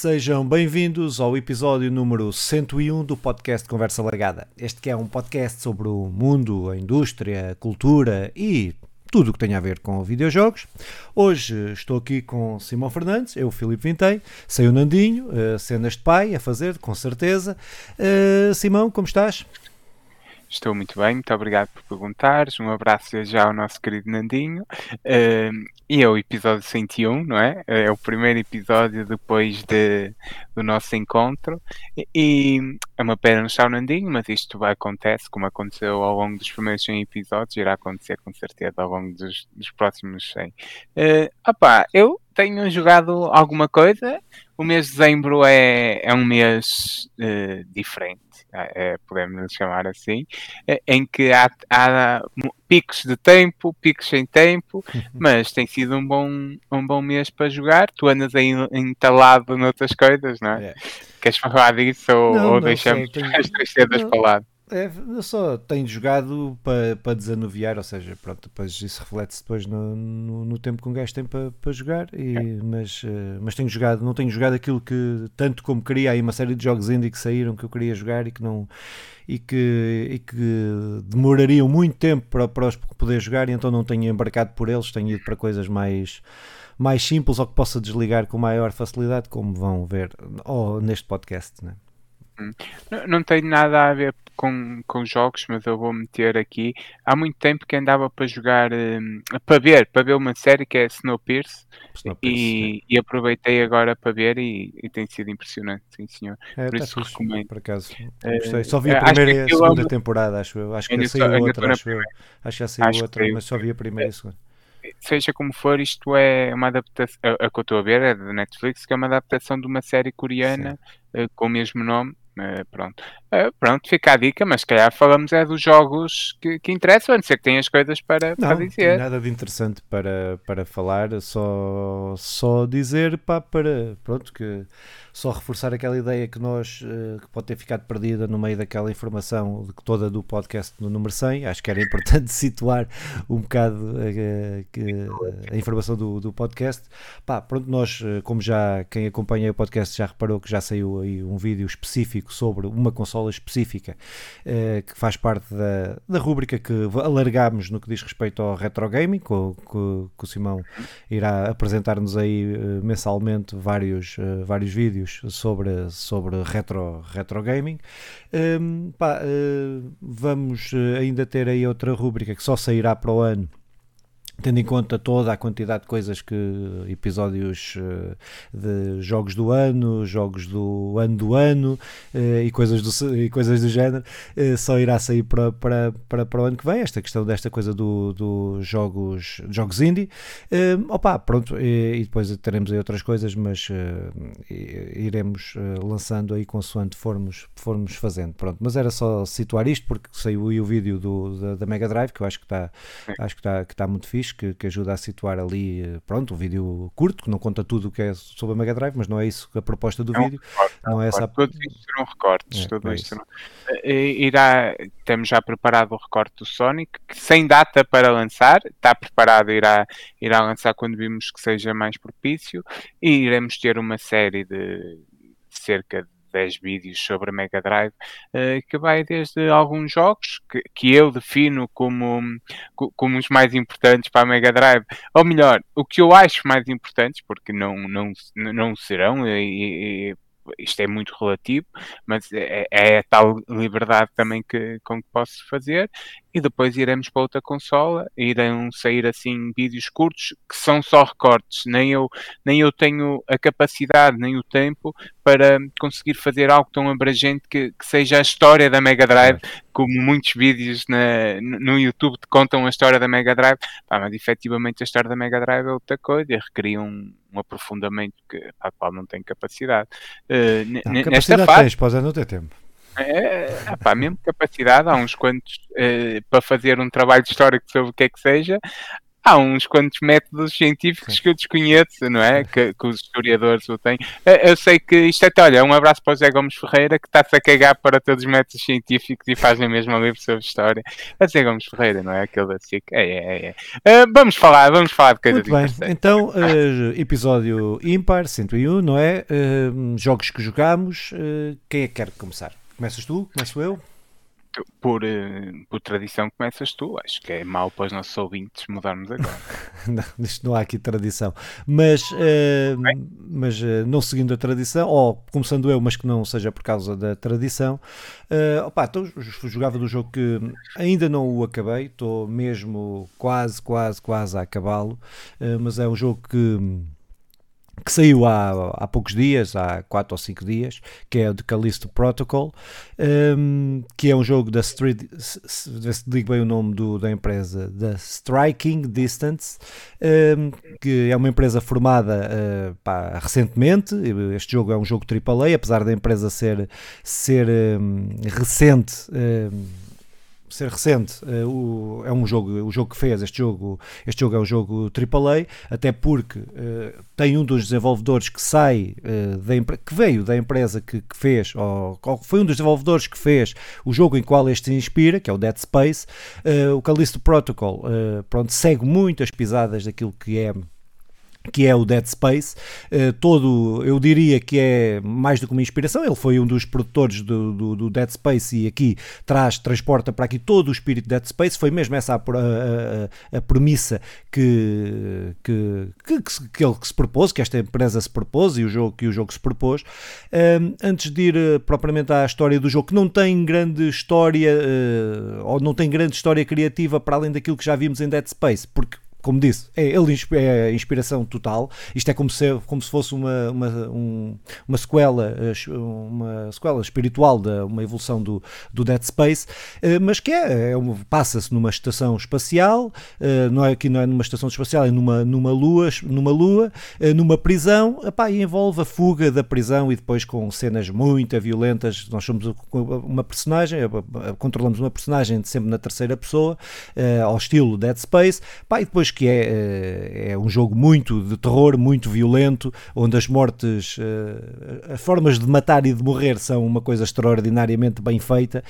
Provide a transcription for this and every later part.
Sejam bem-vindos ao episódio número 101 do podcast Conversa Largada. Este que é um podcast sobre o mundo, a indústria, a cultura e tudo o que tem a ver com videojogos. Hoje estou aqui com Simão Fernandes, eu, Filipe Vintém, sei o Nandinho, cenas de pai a fazer, com certeza. Uh, Simão, como estás? Estou muito bem, muito obrigado por perguntares. Um abraço já ao nosso querido Nandinho. Uh, e é o episódio 101, não é? É o primeiro episódio depois de, do nosso encontro. E, é uma pena não estar o Nandinho, mas isto vai acontece, como aconteceu ao longo dos primeiros 100 episódios, irá acontecer com certeza ao longo dos, dos próximos 100. Uh, opá, eu tenho jogado alguma coisa. O mês de dezembro é, é um mês uh, diferente é, podemos chamar assim, é, em que há, há, picos de tempo, picos sem tempo, mas tem sido um bom, um bom mês para jogar. Tu andas aí entalado noutras coisas, não é? é. Queres falar disso ou, não, ou não, deixamos tenho... as tristezas para lá? É, eu só tenho jogado para, para desanuviar, ou seja, pronto, depois isso reflete-se depois no, no, no, tempo que um gajo tem para, para jogar, e, é. mas, eh, mas tenho jogado, não tenho jogado aquilo que tanto como queria, aí uma série de jogos indie que saíram que eu queria jogar e que não e que, e que demorariam muito tempo para, para os poder jogar e então não tenho embarcado por eles, tenho ido para coisas mais mais simples ou que possa desligar com maior facilidade, como vão ver ou neste podcast, né? Não, não tem nada a ver com, com jogos, mas eu vou meter aqui. Há muito tempo que andava para jogar, um, para ver, para ver uma série que é Snowpiercer, Snowpiercer e, e, aproveitei agora para ver e, e, tem sido impressionante, sim senhor. É, por tá isso fixe, recomendo. Por acaso, uh, Só vi a primeira e a segunda temporada, acho eu. Acho que já saiu outra, acho eu. Acho que já saiu outra, mas só vi a primeira e a segunda seja como for, isto é uma adaptação, a, a que eu estou a ver é da Netflix, que é uma adaptação de uma série coreana uh, com o mesmo nome Uh, pronto. Uh, pronto, fica a dica, mas se calhar falamos é dos jogos que, que interessam, a não ser que tenhas coisas para, não, para dizer. Não, nada de interessante para, para falar, só, só dizer pá, para pronto que só reforçar aquela ideia que nós, uh, que pode ter ficado perdida no meio daquela informação toda do podcast no número 100, acho que era importante situar um bocado uh, a informação do, do podcast. Pá, pronto, nós, uh, como já quem acompanha o podcast já reparou que já saiu aí um vídeo específico sobre uma consola específica que faz parte da, da rúbrica que alargámos no que diz respeito ao retro gaming, que o Simão irá apresentar-nos aí mensalmente vários, vários vídeos sobre, sobre retro, retro gaming. Um, pá, uh, vamos eh, ainda ter aí outra rúbrica que só sairá para o ano tendo em conta toda a quantidade de coisas que episódios uh, de jogos do ano, jogos do ano do ano uh, e, coisas do, e coisas do género, uh, só irá sair para, para, para, para o ano que vem. Esta questão desta coisa dos do jogos, jogos indie. opa, pronto, e, e, depois teremos aí outras coisas, mas iremos lançando aí consoante formos, formos fazendo. Pronto, mas era só situar isto porque saiu o vídeo do, da, da Mega Drive que eu acho que está acho que está, que está muito fixe que, que ajuda a situar ali, eh, pronto, um vídeo curto, que não conta tudo o que é sobre a Mega Drive, mas não é isso a proposta do é um vídeo. Recorte, não é essa... Todos isto serão recortes, é, tudo é isto. Serão... Irá, temos já preparado o recorte do Sonic, que sem data para lançar, está preparado, irá, irá lançar quando vimos que seja mais propício, e iremos ter uma série de cerca de 10 vídeos sobre a Mega Drive, uh, que vai desde alguns jogos que, que eu defino como, como os mais importantes para a Mega Drive, ou melhor, o que eu acho mais importantes, porque não, não, não serão, e, e isto é muito relativo, mas é, é a tal liberdade também que, com que posso fazer e depois iremos para outra consola e irão sair assim vídeos curtos que são só recortes, nem eu, nem eu tenho a capacidade nem o tempo para conseguir fazer algo tão abrangente que, que seja a história da Mega Drive, como muitos vídeos na, no YouTube te contam a história da Mega Drive, Pá, mas efetivamente a história da Mega Drive é outra coisa e requeria um, um aprofundamento que, para qual não tenho capacidade. Uh, não, capacidade fase, tens, pode não ter tempo. É, pá, mesmo capacidade, há uns quantos uh, para fazer um trabalho histórico sobre o que é que seja, há uns quantos métodos científicos Sim. que eu desconheço, não é? Que, que, os historiadores o têm. Eu sei que isto é até, olha, um abraço para o Zé Gomes Ferreira que está-se a cagar para todos os métodos científicos e fazem mesmo um livro sobre história. A Zé Gomes Ferreira, não é? Aquele da SIC. É, é, é. Uh, vamos falar, vamos falar de coisas Muito bem, então, uh, episódio ímpar, 101, não é? Uh, jogos que jogamos. quem é que quer começar? Começas tu? Começo eu? por, eh, por tradição começas tu. Acho que é mau para os nossos ouvintes mudarmos agora. não, isto não há aqui tradição. Mas, uh, mas uh, não seguindo a tradição, ou começando eu, mas que não seja por causa da tradição, uh, opa, então, jogava do jogo que ainda não o acabei, estou mesmo quase, quase, quase a acabá-lo, mas é um jogo que que saiu há, há poucos dias, há 4 ou 5 dias, que é o de Callisto Protocol, um, que é um jogo da Street, se digo bem o nome do, da empresa, da Striking Distance, um, que é uma empresa formada uh, pá, recentemente. Este jogo é um jogo AAA, apesar da empresa ser, ser um, recente ser recente, uh, o, é um jogo, o jogo que fez este jogo, este jogo é um jogo AAA, até porque uh, tem um dos desenvolvedores que sai uh, da que veio da empresa que, que fez, ou, ou, foi um dos desenvolvedores que fez o jogo em qual este se inspira, que é o Dead Space, o Callisto Protocol, pronto, segue muito as pisadas daquilo que é que é o Dead Space, uh, todo, eu diria que é mais do que uma inspiração, ele foi um dos produtores do, do, do, Dead Space e aqui traz, transporta para aqui todo o espírito de Dead Space, foi mesmo essa a, a, a premissa que, que, que, que, ele que se propôs, que esta empresa se propôs e o jogo, que o jogo se propôs. Antes de ir uh, propriamente à história do jogo, que não tem grande história, eh, ou não tem grande história criativa para além daquilo que já vimos em Dead Space, porque como disse, é, ele é inspiração total. Isto é como se, como se fosse uma, uma, um, uma sequela eh, uma sequela espiritual da uma evolução do, do Dead Space, eh, mas que é, é passa-se numa estação espacial, eh, não é aqui não é numa estação espacial, é numa, numa lua, numa lua, numa prisão, epá, e envolve a fuga da prisão e depois com cenas muito violentas. Nós somos uma personagem, controlamos uma personagem sempre na terceira pessoa, ao estilo Dead Space, epá, e depois que é, eh, é um jogo muito de terror, muito violento, onde as mortes, eh, as formas de matar e de morrer são uma coisa extraordinariamente bem feita.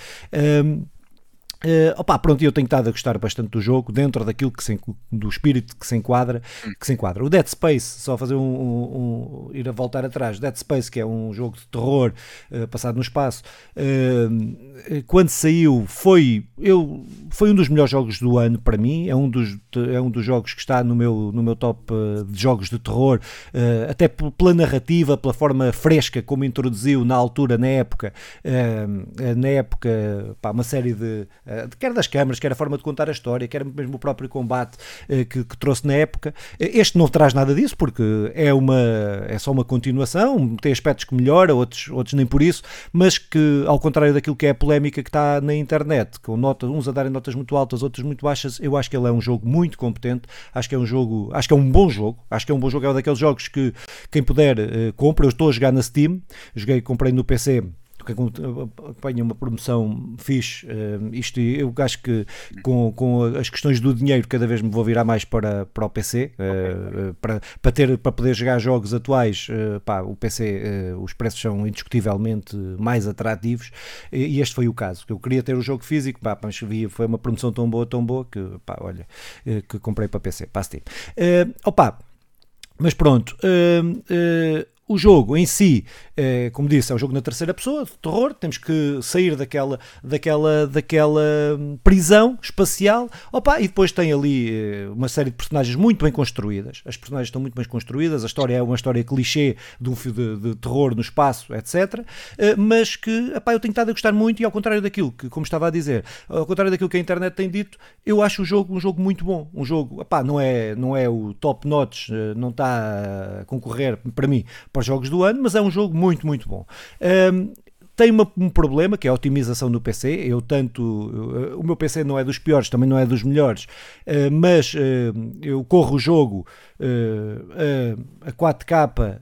Uh, opa, pronto, eu tenho estado a gostar bastante do jogo, dentro daquilo que se, do espírito que se enquadra, que se enquadra. O Dead Space, só fazer um, um, um ir a voltar atrás, Dead Space, que é um jogo de terror uh, passado no espaço, uh, quando saiu foi, eu, foi um dos melhores jogos do ano para mim, é um dos, é um dos jogos que está no meu, no meu top de jogos de terror, até pela narrativa, pela forma fresca como introduziu na altura, na época, na época, pá, uma série de eh, quer das câmaras, quer a forma de contar a história, quer mesmo o próprio combate eh, que, que trouxe na época. Eh, este não traz nada disso, porque é, uma, é só uma continuação, tem aspectos que melhora, outros, outros nem por isso, mas que, ao contrário daquilo que é a polémica que está na internet, com notas, uns a darem notas muito altas, outros muito baixas, eu acho que ele é um jogo muito competente, acho que é um jogo, acho que é um bom jogo, acho que é um bom jogo, é um daqueles jogos que quem puder compra, eu estou a jogar na Steam, joguei, comprei no PC que acompanha uma promoção fixe. Uh, isto eu acho que com, com as questões do dinheiro cada vez me vou virar mais para, para o PC uh, uh, para, para, ter, para poder jogar jogos atuais. Eh, pá, o PC, os preços são indiscutivelmente mais atrativos e, este foi o caso. Eu queria ter o jogo físico, pá, mas foi uma promoção tão boa, tão boa que, pá, olha, que comprei para PC, para Steam. opa, mas pronto, o jogo em si, é, como disse, é um jogo na terceira pessoa, de terror, temos que sair daquela, daquela, daquela prisão espacial, opa, e depois tem ali eh, uma série de personagens muito bem construídas, as personagens estão muito bem construídas, a história é uma história clichê de um de, de terror no espaço, etc, eh, mas que, opa, eu tenho estado a gostar muito e ao contrário daquilo que, como estava a dizer, ao contrário daquilo que a internet tem dito, eu acho o jogo um jogo muito bom, um jogo, opa, não é, não é o top notch, eh, não está a concorrer para mim para os jogos do ano, mas é um jogo muito, muito bom. Um, tem uma, um problema que é a otimização do PC. Eu tanto o meu PC não é dos piores, também não é dos melhores, uh, mas uh, eu corro o jogo uh, a 4K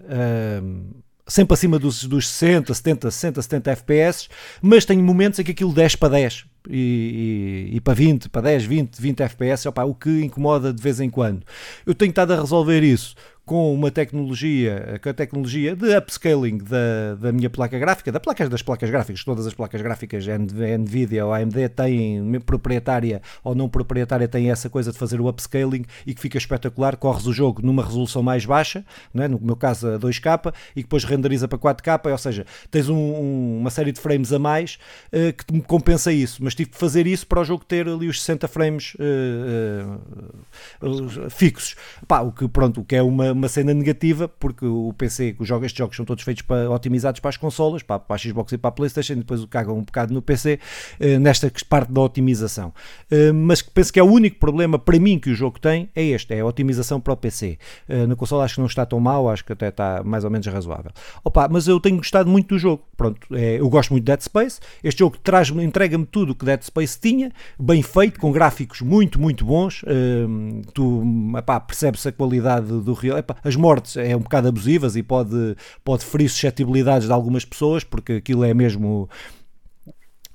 sempre acima dos, dos 60, 70, 60, 70 FPS, mas tenho momentos em que aquilo 10 para 10 e, e, e, para 20, para 10, 20, 20 FPS, opa, o que incomoda de vez em quando. Eu tenho estado a resolver isso com uma tecnologia, com a tecnologia de upscaling da, da minha placa gráfica, da placas, das placas gráficas, todas as placas gráficas NVIDIA ou AMD têm, proprietária ou não proprietária, têm essa coisa de fazer o upscaling e que fica espetacular, corres o jogo numa resolução mais baixa, não é? no meu caso a 2K, e depois renderiza para 4K, ou seja, tens um, um, uma série de frames a mais uh, que te compensa isso, mas tive de fazer isso para o jogo ter ali os 60 frames uh, uh, fixos. Pá, o que, pronto, o que é uma uma cena negativa, porque o PC, os jogos, estes jogos são todos feitos para, otimizados para as consolas, para, para a Xbox e para a Playstation, e depois cagam um bocado no PC, uh, nesta parte da otimização. Uh, mas penso que é o único problema para mim que o jogo tem, é este, é a otimização para o PC. Eh, na consola acho que não está tão mal, acho que até está mais ou menos razoável. Opa, mas eu tenho gostado muito do jogo, pronto, é, eu gosto muito de Dead Space, este jogo traz entrega-me tudo o que Dead Space tinha, bem feito, com gráficos muito, muito bons, tu percebes a qualidade do real, as mortes é um bocado abusivas e pode, pode ferir suscetibilidades de algumas pessoas, porque aquilo é mesmo.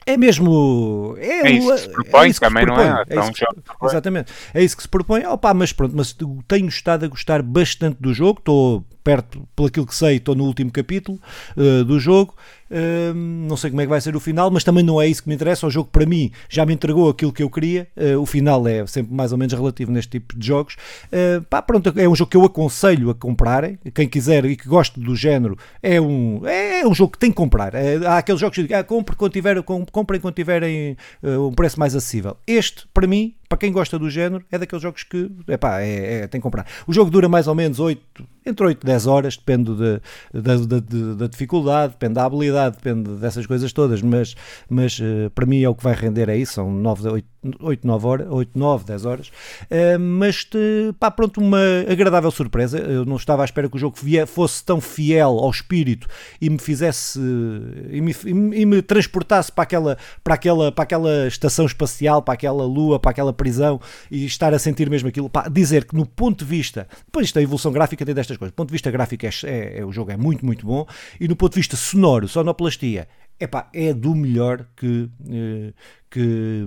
É mesmo. É, é isso que se propõe, é isso que também propõe. não é? é, é que, exatamente. É isso que se propõe. Opa, mas pronto, mas tenho estado a gostar bastante do jogo. Estou perto, pelo aquilo que sei, estou no último capítulo uh, do jogo. Uh, não sei como é que vai ser o final, mas também não é isso que me interessa. O jogo, para mim, já me entregou aquilo que eu queria. Uh, o final é sempre mais ou menos relativo neste tipo de jogos. pá, pronto, é um jogo que eu aconselho a comprarem. Quem quiser e que goste do género, é um, é um jogo que tem que comprar. há aqueles jogos que dizem, ah, compre quando tiver, comprem quando tiverem um preço mais acessível. Este, para mim, para quem gosta do género, é daqueles jogos que epá, é, é, tem que comprar. O jogo dura mais ou menos 8, entre 8 e 10 horas, depende de, de, de, da dificuldade, depende da habilidade, depende dessas coisas todas, mas, mas uh, para mim é o que vai render aí, são 9, 8, 8 9 horas, 8, 9, 10 horas, uh, mas pá, pronto, uma agradável surpresa, eu não estava à espera que o jogo fosse tão fiel ao espírito e me fizesse, e me, e me transportasse para aquela, para, aquela, para aquela estação espacial, para aquela lua, para aquela prisão e estar a sentir mesmo aquilo, pá, dizer que no ponto de vista, depois isto a evolução gráfica tem destas coisas, do ponto de vista gráfico é, é, é, o jogo é muito, muito bom e no ponto de vista sonoro, sonoplastia, epá, é do melhor que, eh, que,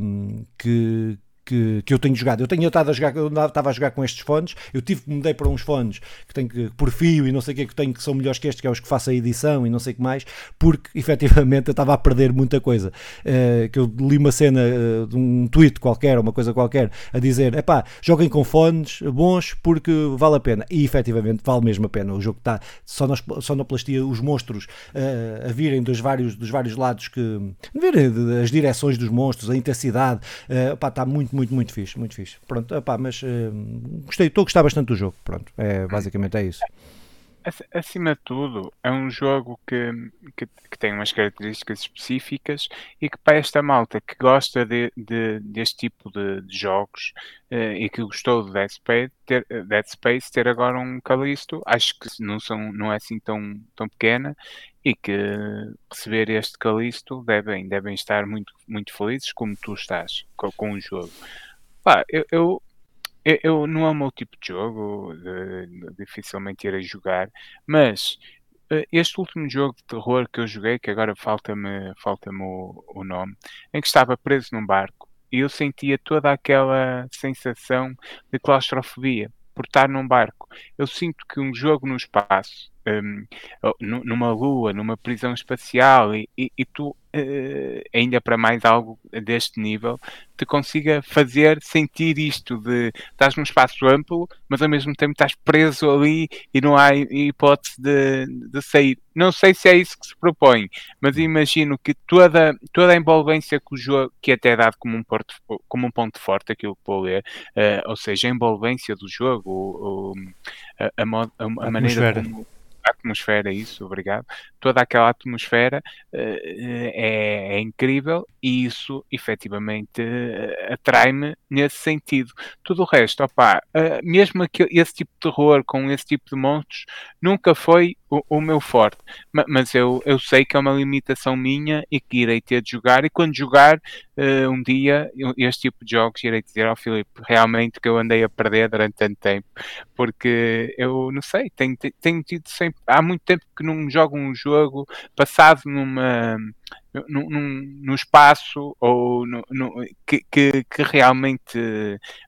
que, que, que eu tenho jogado. Eu tenho estado a jogar, eu estava a jogar com estes fones, eu tive que mudei para uns fones que tenho que, por fio e não sei o que, que tenho que são melhores que estes, que é os que faço a edição e não sei o que mais, porque efetivamente eu estava a perder muita coisa. Uh, que eu li uma cena uh, de um tweet qualquer, uma coisa qualquer, a dizer: é pá, joguem com fones bons porque vale a pena. E efetivamente vale mesmo a pena. O jogo está só, na plastia, os monstros uh, a virem dos vários, dos vários lados que. virem as direções dos monstros, a intensidade, uh, pá, está muito muito, muito fixe, muito fixe. Pronto, opá, mas uh, gostei, estou a gostar bastante do jogo. Pronto, é, basicamente é isso. Acima de tudo, é um jogo que, que, que, tem umas características específicas e que para esta malta que gosta de, de deste tipo de, de jogos uh, e que gostou de Dead Space, ter, Dead Space, ter agora um Calisto, acho que não, são, não é assim tão, tão pequena e que receber este Calisto devem, devem estar muito, muito felizes, como tu estás com, com o jogo. Pá, eu, eu, eu, não é o meu tipo de jogo, de, de, dificilmente irei jogar, mas eh, este último jogo de terror que eu joguei, que agora falta-me falta, o, o nome, em que estava preso num barco e eu sentia toda aquela sensação de claustrofobia por estar num barco. Eu sinto que um jogo no espaço um, numa lua, numa prisão espacial e, e, e tu, uh, ainda para mais algo deste nível, te consiga fazer sentir isto de estás num espaço amplo, mas ao mesmo tempo estás preso ali e não há hipótese de, de sair. Não sei se é isso que se propõe, mas imagino que toda, toda a envolvência que o jogo, que até é dado como um, porto, como um ponto forte, aquilo que vou ler, uh, ou seja, a envolvência do jogo, o, o, a, a, a, a maneira como atmosfera, isso, obrigado. Toda aquela atmosfera uh, é, é, incrível e isso efetivamente uh, atrai-me nesse sentido. Tudo o resto, opá, uh, mesmo aquele, esse tipo de terror com esse tipo de monstros, nunca foi o, o, meu forte. Mas eu, eu sei que é uma limitação minha e que irei ter de jogar. E quando jogar uh, um dia este tipo de jogos, irei dizer ao Filipe realmente que eu andei a perder durante tanto tempo. Porque eu não sei, tenho, tenho tido sempre. Há muito tempo que não jogo um jogo passado numa no, no, espaço ou no, no, que, que, que, realmente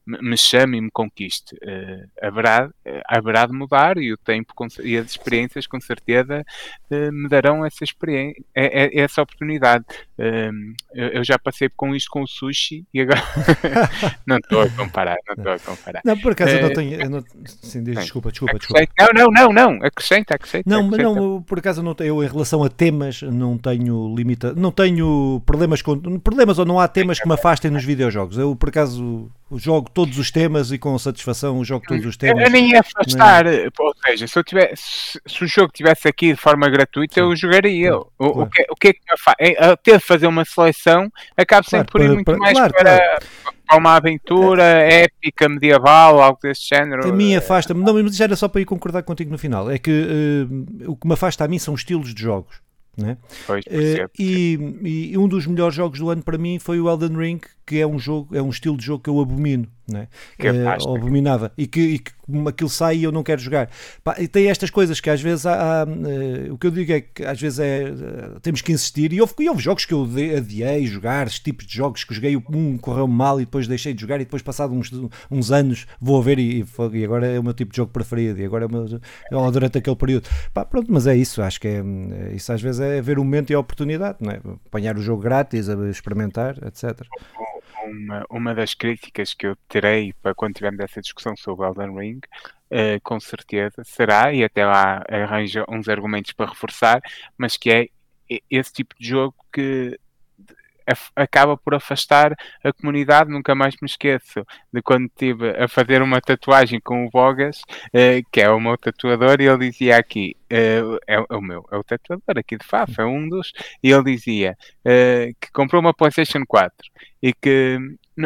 me chame e me conquiste. Uh, haverá, uh, haverá de mudar e o tempo e as experiências com certeza uh, me darão essa experiência, essa oportunidade. Ehm, eu, já passei com isto com o sushi e agora não estou a comparar, não estou a comparar. Não, por acaso eu não tenho. Eu não, sim, desculpa, desculpa, desculpa. Não, não, não, não, acrescenta, acrescenta. Não, acrescenta. não, por acaso eu, não, eu em relação a temas não tenho limita, não tenho problemas com problemas ou não há temas que me afastem nos videojogos. Eu por acaso jogo todos os temas e com satisfação jogo todos os temas. Eu nem ia afastar, nem... ou seja, se, eu tivesse, se o jogo tivesse aqui de forma gratuita, Sim. eu jogaria. Claro, o, claro. o, que, o que é que me faz? É, ter de fazer uma seleção, acabo sempre por ir muito para, mais claro, para, uma aventura é. épica, medieval, algo desse género. A mim afasta-me, não, mas já era só para ir concordar contigo no final. É que uh, o que me afasta a mim são estilos de jogos. Né? Pois, uh, e, e, um dos melhores jogos do ano para mim foi o Elden Ring, que é um jogo, é um estilo de jogo que eu abomino né? Que uh, abominava e que, e que aquilo sai e eu não quero jogar. Pá, e tem estas coisas que às vezes há, há uh, o que eu digo é que às vezes é uh, temos que insistir. E houve, e houve jogos que eu adiei jogar, este tipo de jogos que joguei. Um correu mal e depois deixei de jogar. E depois passado uns, uns anos vou a ver e, e, agora é o meu tipo de jogo preferido. E agora é o meu, é durante aquele período. Pá, pronto, mas é isso, acho que é, é, isso. Às vezes é ver o momento e a oportunidade, não é? apanhar o jogo grátis, experimentar, etc uma, uma das críticas que eu terei para quando tivermos essa discussão sobre Elden Ring, uh, com certeza, será, e até lá arranja uns argumentos para reforçar, mas que é esse tipo de jogo que acaba por afastar a comunidade. Nunca mais me esqueço de quando estive a fazer uma tatuagem com o Bogas, uh, que é o meu tatuador, e ele dizia aqui: uh, é, é, o meu, é o tatuador aqui de Faf, é um dos, e ele dizia uh, que comprou uma PlayStation 4 e que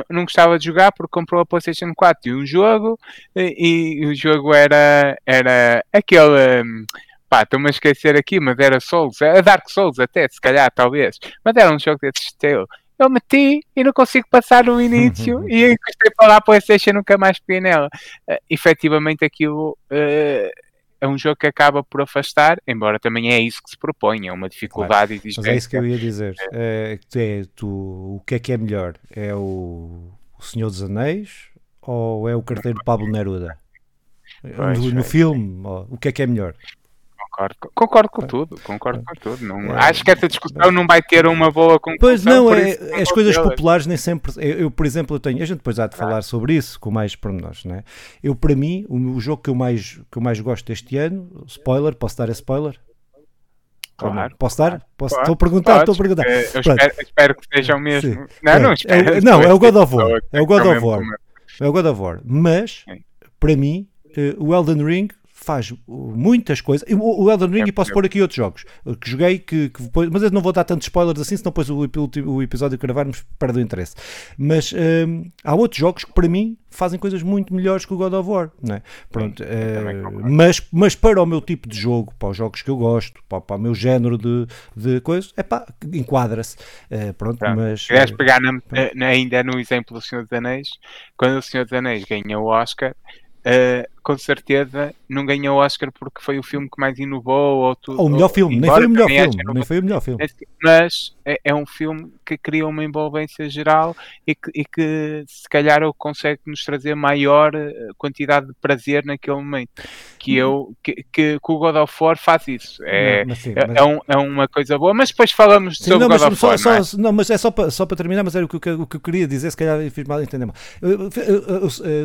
não gostava de jogar porque comprou a PlayStation 4 e um jogo, e, e o jogo era, era aquele. Um, pá, estou-me a esquecer aqui, mas era Souls, a Dark Souls até, se calhar, talvez, mas era um jogo desse estilo. Eu meti e não consigo passar no início e encostei para lá a Playstation nunca mais peguei nela. Uh, efetivamente aquilo uh, é um jogo que acaba por afastar, embora também é isso que se propõe, é uma dificuldade claro. Mas é isso que eu ia dizer. É, é, tu, o que é que é melhor? É o, o Senhor dos Anéis ou é o carteiro Pablo Neruda? Pois, no, no filme, o que é que é melhor? Concordo, concordo com tudo, concordo com tudo. Não, é, acho que essa discussão não vai ter uma boa conclusão. Pois não, é, as coisas populares nem sempre. Eu, eu, por exemplo, eu tenho. A gente depois há de falar ah. sobre isso com mais pormenores, não é? Eu, para mim, o, o, jogo que eu, mais, que eu mais gosto deste ano, spoiler, posso dar a spoiler? Claro, posso dar? Posso, estou a perguntar, estou a perguntar. Eu espero, espero, que seja o mesmo. Sim. Não, não, espero, é, não, é o God of War. É o God of War. É o God of War. Mas, para mim, eh, o Elden Ring faz muitas coisas. O, Elden Ring, é, e posso pôr aqui outros jogos que joguei, que, que depois, mas eu não vou dar tantos spoilers assim, senão depois o, o, episódio que gravarmos perde o interesse. Mas hum, há outros jogos que para mim fazem coisas muito melhores que o God of War, não é? Pronto, é, mas, mas para o meu tipo de jogo, para os jogos que eu gosto, para, para o meu género de, de coisas, é pá, enquadra-se. É, pronto, pronto, mas. Queres pegar na, na, ainda no exemplo do Senhor dos Anéis, quando o Senhor dos Anéis ganha o Oscar, Uh, com certeza não ganhou o Oscar porque foi o filme que mais inovou ou tudo. Ou o melhor filme, nem foi o melhor filme, nem foi o melhor filme. Mas é, é, um filme que cria uma envolvência geral e que, e que se calhar consegue nos trazer maior eh, quantidade de prazer naquele momento. Que eu que, que, que o God of War faz isso. É, não, sim, é, mas... é, um, é, uma coisa boa, mas depois falamos sim, sobre o God of War. Só, não, é? não, mas é só para, só para terminar, mas era o que, o que eu queria dizer, se calhar fiz mal entender.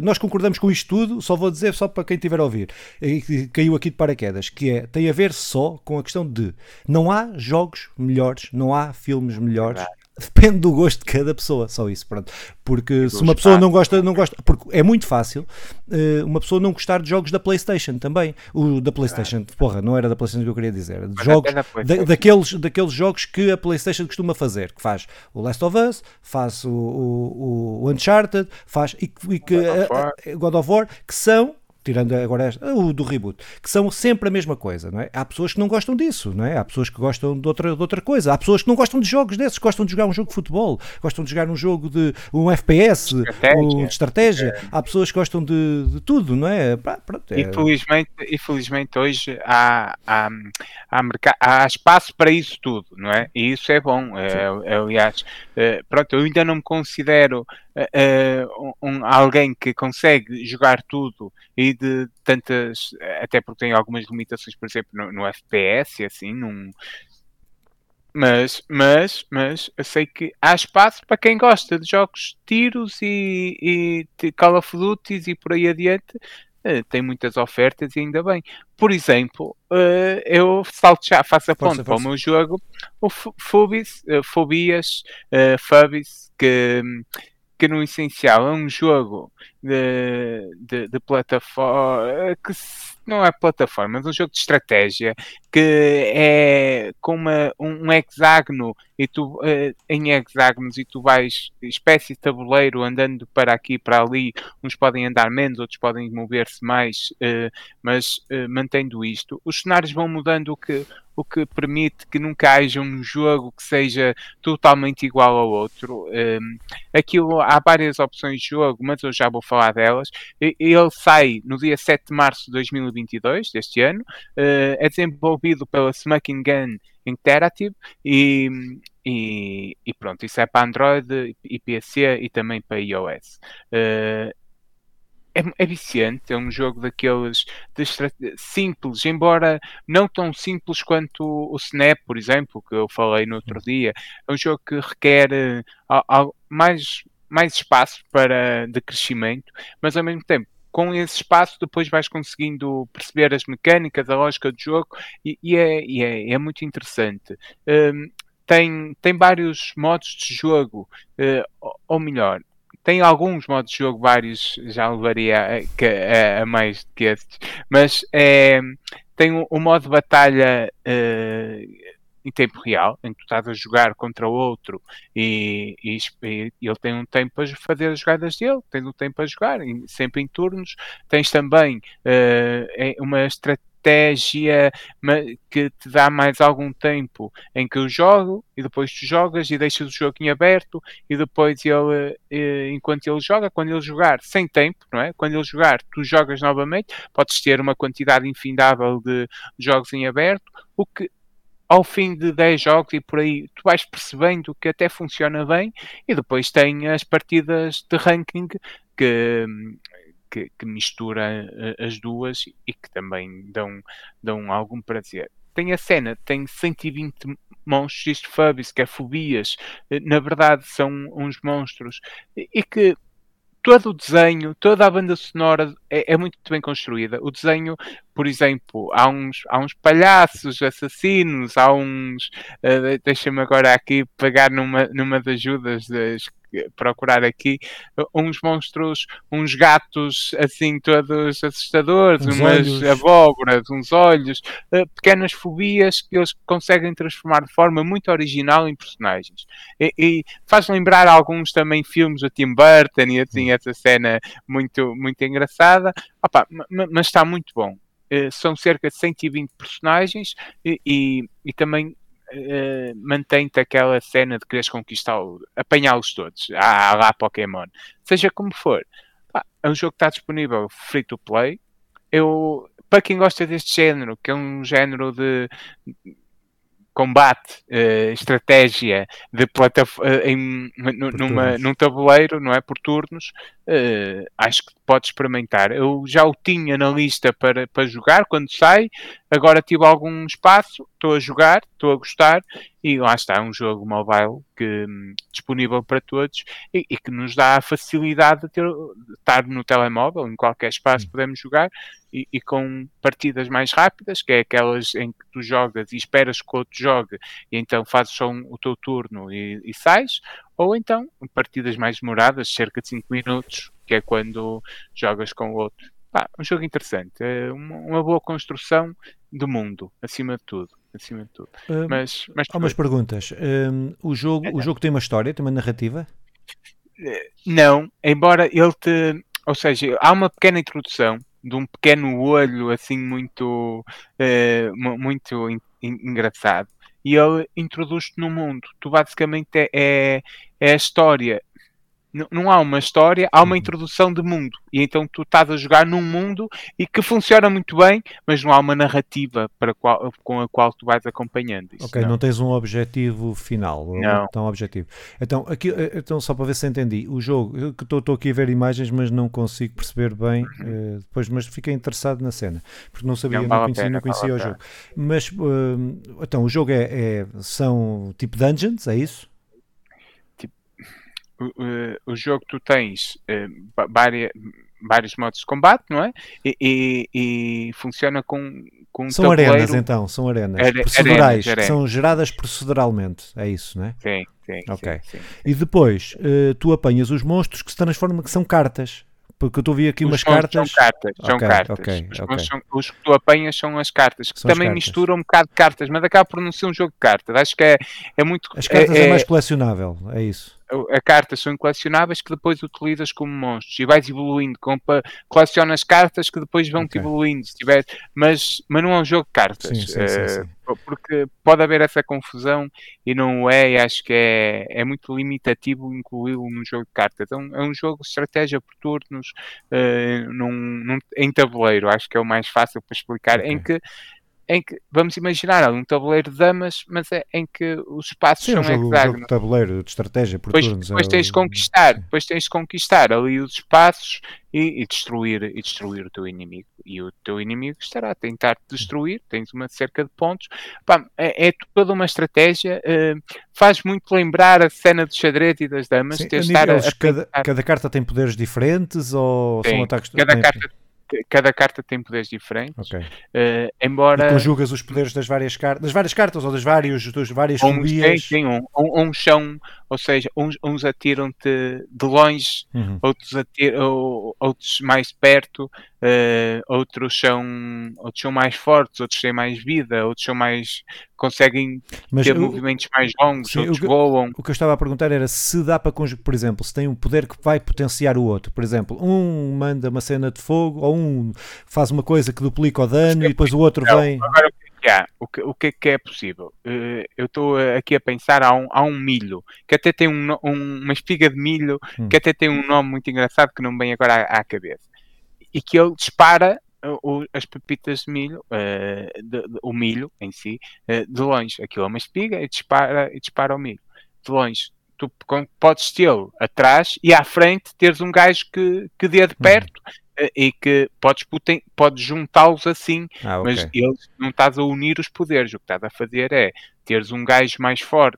Nós concordamos com isto tudo, só vou dizer só para quem estiver a ouvir, e caiu aqui de paraquedas, que é, tem a ver só com a questão de não há jogos melhores, não há filmes melhores, depende do gosto de cada pessoa, só isso, pronto. Porque se uma pessoa não gosta, não gosta, porque é muito fácil uh, uma pessoa não gostar de jogos da PlayStation também. O da PlayStation, porra, não era da PlayStation que eu queria dizer, de jogos da, daqueles, daqueles jogos que a PlayStation costuma fazer, que faz o Last of Us, faz o, o, o Uncharted, faz e, e que God of, God of War, que são tirando agora o do reboot, que são sempre a mesma coisa, não é? Há pessoas que não gostam disso, não é? Há pessoas que gostam de outra, de outra coisa, há pessoas que não gostam de jogos desses, gostam de jogar um jogo de futebol, gostam de jogar um jogo de um FPS, estratégia. Um, de estratégia, é. há pessoas que gostam de, de tudo, não é? Pronto, é... Infelizmente, infelizmente hoje há, há, há, há, espaço para isso tudo, não é? E isso é bom, é, aliás, é, pronto, eu ainda não me considero uh, um, alguém que consegue jogar tudo e de tantas, até porque tem algumas limitações, por exemplo, no, no FPS, assim, num, mas, mas, mas eu sei que há espaço para quem gosta de jogos de tiros e, e Call of Duty e por aí adiante. Uh, tem muitas ofertas e ainda bem. Por exemplo, uh, eu salto já, faço a ponta para o meu jogo, o uh, Fobias, Fubis, que que no essencial é um jogo de, de, de plataforma que não é plataforma, mas um jogo de estratégia que é com uma, um hexágono e tu, uh, em hexágonos e tu vais espécie de tabuleiro andando para aqui e para ali, uns podem andar menos, outros podem mover-se mais, uh, mas uh, mantendo isto, os cenários vão mudando o que o que permite que nunca haja um jogo que seja totalmente igual ao outro. Um, aquilo, há várias opções de jogo, mas eu já vou falar delas. Ele sai no dia 7 de março de 2022, deste ano. Uh, é desenvolvido pela Smoking Gun Interactive e, e, e, pronto, isso é para Android e PC e também para iOS. Uh, é, é viciante, é um jogo daqueles simples, embora não tão simples quanto o Snap, por exemplo, que eu falei no outro dia. É um jogo que requer uh, mais, mais espaço para, de crescimento, mas ao mesmo tempo com esse espaço depois vais conseguindo perceber as mecânicas, a lógica do jogo e, e, é, e é, é, muito interessante. Um, tem, tem vários modos de jogo, uh, ou melhor, tem alguns modos de jogo, vários, já levaria a, a, a mais do que estes, mas é, tem o, modo de batalha uh, em tempo real, em que tu estás a jogar contra o outro e, e, e, ele tem um tempo para fazer as jogadas dele, tens um tempo para jogar, sempre em turnos. Tens também uh, uma estratégia que te dá mais algum tempo em que eu jogo e depois tu jogas e deixas o jogo em aberto e depois ele, eh, enquanto ele joga, quando ele jogar sem tempo, não é? Quando ele jogar, tu jogas novamente, podes ter uma quantidade infindável de jogos em aberto, o que ao fim de 10 jogos e por aí, tu vais percebendo que até funciona bem e depois tem as partidas de ranking que que, que mistura eh, as duas e que também dão, dão algum prazer. Tem a cena, tem 120 monstros Fubbies, que é fobias, eh, na verdade são uns monstros, e que todo o desenho, toda a banda sonora é, é, muito bem construída. O desenho, por exemplo, há uns, há uns palhaços assassinos, há uns. Uh, Deixa-me agora aqui pegar numa, numa das ajudas das procurar aqui uns monstros, uns gatos assim todos assustadores, uns umas olhos. abóboras, uns olhos, uh, pequenas fobias que eles conseguem transformar de forma muito original em personagens. E, e faz lembrar alguns também filmes do Tim Burton e assim, essa cena muito, muito engraçada. Opa, mas está muito bom. Uh, são cerca de 120 personagens e, e, e também uh, mantém-te aquela cena de quereres conquistar, apanhá-los todos, à, lá Pokémon. Seja como for, pá, é um jogo que está disponível free to play. Eu, para quem gosta deste género, que é um género de combate, uh, estratégia de plataforma uh, em, numa, num tabuleiro, não é? Por turnos, uh, acho que pode experimentar. Eu já o tinha na lista para, para jogar quando sai, agora tive algum espaço, estou a jogar, estou a gostar e lá está, um jogo mobile que, disponível para todos e, e que nos dá a facilidade de, ter, de, estar no telemóvel, em qualquer espaço podemos jogar e, e, com partidas mais rápidas, que é aquelas em que tu jogas e esperas que o outro jogue e então fazes só um, o teu turno e, e sais, ou então partidas mais demoradas, cerca de 5 minutos, que é quando jogas com o outro. Pá, um jogo interessante, é uma, uma boa construção do mundo, acima de tudo acima de tudo. Um, mas, mas há umas perguntas. Um, o, jogo, é, o jogo tem uma história, tem uma narrativa? Não, embora ele te. Ou seja, há uma pequena introdução de um pequeno olho assim muito, uh, muito engraçado. E ele introduz-te no mundo. Tu basicamente é, é, é a história não há uma história, há uma uhum. introdução de mundo. E então tu estás a jogar num mundo e que funciona muito bem, mas não há uma narrativa para qual, com a qual tu vais acompanhando. Isso, ok, não. não. tens um objetivo final. Não. Tão objetivo. Então, aqui, eh, então, só para ver se entendi, o jogo, eu estou aqui a ver imagens, mas não consigo perceber bem uh, depois, mas fiquei interessado na cena, porque não sabia, não, não conhecia, pena, não conhecia o jogo. Mas uh, então o jogo é, é, são tipo dungeons, é isso? O, o jogo tu tens uh, várias, vários modos de combate, não é? E, e, e funciona com, com São tabuleiro... arenas então, são arenas Are, procedurais, arenas, arenas. são geradas proceduralmente, é isso, não é? Sim, sim. Ok. Sim, sim. E depois uh, tu apanhas os monstros que se transformam, que são cartas. Porque eu estou a ver aqui os umas cartas. São cartas, são okay, cartas. Okay, os, okay. São, os, que tu apanhas são as cartas, que são também misturam um bocado de cartas, mas acaba por não ser um jogo de cartas. Acho que é, é muito. As cartas é, é mais colecionável, é isso a cartas são colecionáveis que depois utilizas como monstros e vais evoluindo, colecionas cartas que depois vão okay. evoluindo, se tiver, mas, mas não é um jogo de cartas, sim, sim, sim, uh, porque pode haver essa confusão e não é, e acho que é, é muito limitativo incluí-lo num jogo de cartas. É um, é um jogo de estratégia por turnos uh, num, num, em tabuleiro, acho que é o mais fácil para explicar, okay. em que em que, vamos imaginar, um tabuleiro de damas, mas é em que os espaços Sim, são um jogo, hexágonos. Jogo de tabuleiro, de estratégia por depois, turnos. Depois é tens de conquistar, depois tens de conquistar ali os espaços e, e, destruir, e destruir o teu inimigo. E o teu inimigo estará a tentar te destruir, tens uma cerca de pontos. Pá, é, é, toda uma estratégia, uh, faz muito lembrar a cena do xadrez e das damas. Sim, a níveis, a, a cada, cada, carta tem poderes diferentes ou são ataques... Cada carta cada carta tem poderes diferentes. Okay. Uh, embora. E conjugas os poderes das várias cartas, das várias cartas ou das várias, das várias fobias. Tem, tem um, um, uns são, ou seja, uns, uns atiram-te de longe, uhum. outros, atiram, outros mais perto, uh, outros, são, outros são mais fortes, outros têm mais vida, outros são mais. conseguem Mas ter movimentos mais longos, sim, outros o que, voam. O que eu estava a perguntar era se dá para conjugar, por exemplo, se tem um poder que vai potenciar o outro. Por exemplo, um manda uma cena de fogo ou um faz uma coisa que duplica o dano e depois o outro não, vem. Agora, há? O que, o que é que é possível? Uh, eu estou aqui a pensar, há um, há um milho, que até tem um, um, uma espiga de milho, hum. que até tem um nome muito engraçado que não me vem agora à, à cabeça. E que ele dispara uh, as pepitas de milho, uh, de, de, o milho em si, de longe. Aquilo é uma espiga e dispara, e dispara o milho. De longe. Tu podes tê-lo atrás e à frente teres um gajo que, que dê de hum. perto e que podes, podes juntá-los assim, ah, okay. mas eles não estás a unir os poderes. O que estás a fazer é teres um gajo mais forte,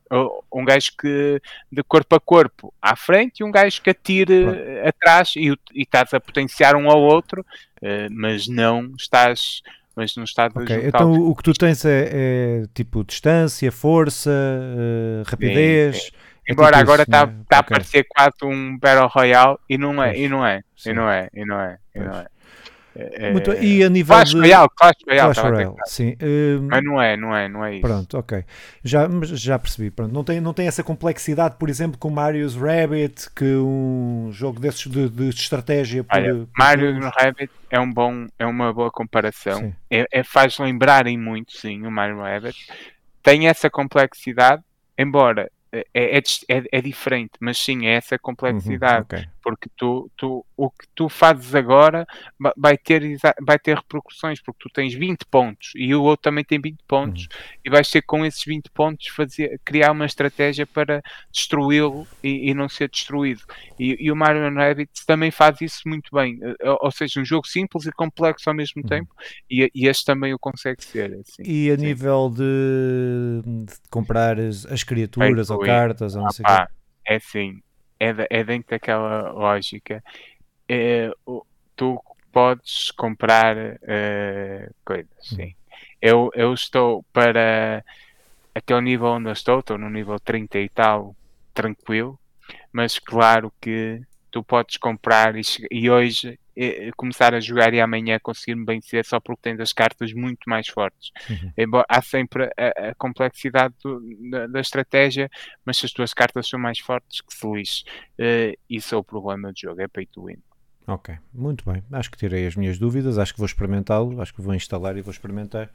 um gajo que de corpo a corpo à frente e um gajo que atire Pronto. atrás e, e estás a potenciar um ao outro, uh, mas não estás. Mas não estás okay. Então o que tu tens é, é tipo distância, força, uh, rapidez. Sim, sim. É Embora tipo agora está né? tá a parecer quase um Battle Royale e não é, e não é, e não é, e não é, e é. É, Muito, e a nível Clash de... Royale, Clash Royale, Clash Royale sim. Uh... Mas não é, não é, não é isso. Pronto, ok. Já, já percebi. Pronto. Não, tem, não tem essa complexidade, por exemplo, com Mario's Rabbit, que um jogo desses de, de estratégia. Por, Olha, por Mario's Rabbit é, um bom, é uma boa comparação. É, é, faz lembrarem muito, sim, o Mario Rabbit. Tem essa complexidade, embora é, é, é, é, diferente, mas sim, é essa complexidade. Uhum, okay. Porque tu, tu, o que tu fazes agora vai ter, vai ter repercussões, porque tu tens 20 pontos e o outro também tem 20 pontos, uhum. e vais ter com esses 20 pontos fazer, criar uma estratégia para destruí-lo e, e, não ser destruído. E, e o Mario Rabbit também faz isso muito bem, eh, ou seja, um jogo simples e complexo ao mesmo uhum. tempo, e, e este também o consegue ser. Assim, e a sim. nível de, de comprar as, as criaturas ou cartas, ou não sei ah, É sim, é, é dentro daquela lógica. É, tu podes comprar uh, coisas, sim. Eu, eu estou para aquele nível onde eu estou, estou no nível 30 e tal, tranquilo, mas claro que tu podes comprar e, e hoje começar a jogar e amanhã conseguir-me vencer só porque tens as cartas muito mais fortes. Uhum. Há sempre a, a complexidade do, da, da, estratégia, mas se as tuas cartas são mais fortes, que se lixe. Uh, isso é o problema do jogo, é pay to win. Ok, muito bem. Acho que tirei as minhas dúvidas, acho que vou experimentá-lo, acho que vou instalar e vou experimentar.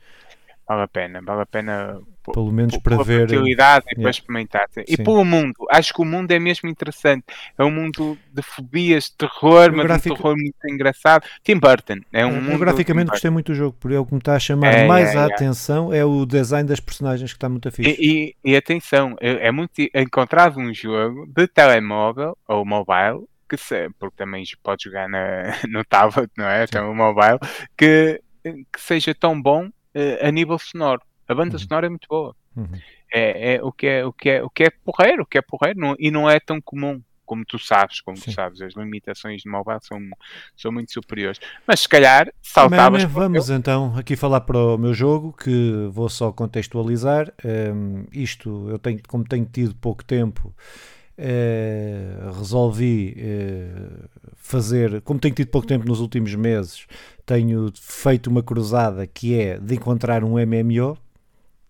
Vale a pena, vale a pena pelo menos para ver utilidade e para experimentar. E pelo mundo, acho que o mundo é mesmo interessante. É um mundo de fobias, de terror, mas gráfico... um terror muito engraçado. Tim Burton é um mundo. Eu graficamente gostei muito do jogo, porque é o que me está a chamar é, mais é, a é. atenção é o design das personagens que está muito fixe. E, e, atenção, é, muito encontrar um jogo de telemóvel ou mobile que se, porque também pode jogar na, no tablet, não é? Então o mobile que, que seja tão bom a nível sonoro. A banda uhum. sonora é muito boa. Uhum. É, é, o, que é, o, que é, o que é porreiro, o que é porreiro, não, e não é tão comum como tu sabes, como Sim. tu sabes, as limitações de mobile são, são muito superiores. Mas se calhar saltavas. Mas, vamos eu... então aqui falar para o meu jogo, que vou só contextualizar. Um, isto, eu tenho, como tenho tido pouco tempo, uh, resolvi uh, fazer, como tenho tido pouco tempo nos últimos meses, tenho feito uma cruzada que é de encontrar um MMO.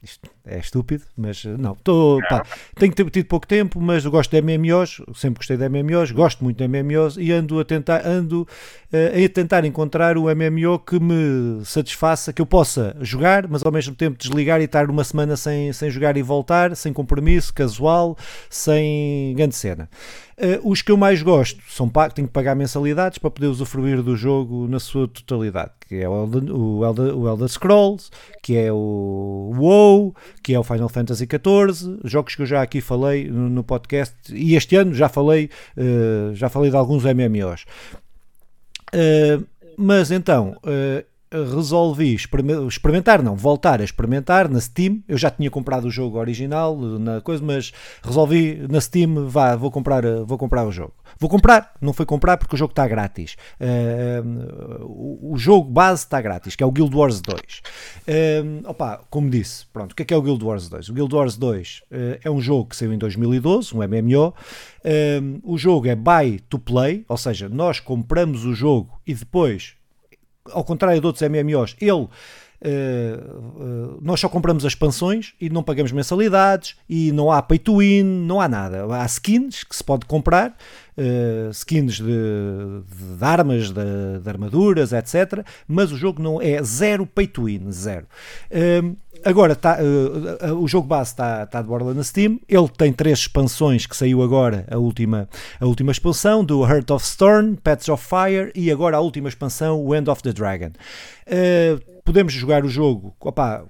Isto é estúpido, mas eh, não. Tô, pá, tenho tido pouco tempo, mas gosto de MMOs, sempre gostei de MMOs, gosto muito de MMOs e ando a tentar, ando uh, a tentar encontrar o MMO que me satisfaça, que eu possa jogar, mas ao mesmo tempo desligar e estar uma semana sem, sem jogar e voltar, sem compromisso, casual, sem grande cena. Uh, os que eu mais gosto são tenho que pagar mensalidades para poder usufruir do jogo na sua totalidade, que é o Elder, o Elder, o Elder Scrolls, que é o WoW, que é o Final Fantasy XIV, jogos que eu já aqui falei no, no podcast, e este ano já falei, uh, já falei de alguns MMOs. Uh, mas então, resolvi experimentar, não, voltar a experimentar na Steam. Eu já tinha comprado o jogo original na coisa, mas resolvi na Steam, vá, vou comprar, vou comprar o jogo. Vou comprar, não foi comprar porque o jogo está grátis. Uh, o, jogo base está grátis, que é o Guild Wars 2. Uh, opa, como disse, pronto, o que é que é o Guild Wars 2? O Guild Wars 2 uh, é um jogo que saiu em 2012, um MMO. o jogo é buy to play, ou seja, nós compramos o jogo e depois ao contrário de outros MMOs, ele Uh, uh, nós só compramos as expansões e não pagamos mensalidades e não há pay to win, não há nada. Há skins que se pode comprar, uh, skins de, de, armas, de, de, armaduras, etc. Mas o jogo não é zero pay to win, zero. Agora, tá, uh, uh, o jogo base está tá de borda na Steam. Ele tem três expansões que saiu agora, a última, a última expansão, do Heart of Stone, Pets of Fire e agora a última expansão, o End of the Dragon. Uh, podemos jogar o jogo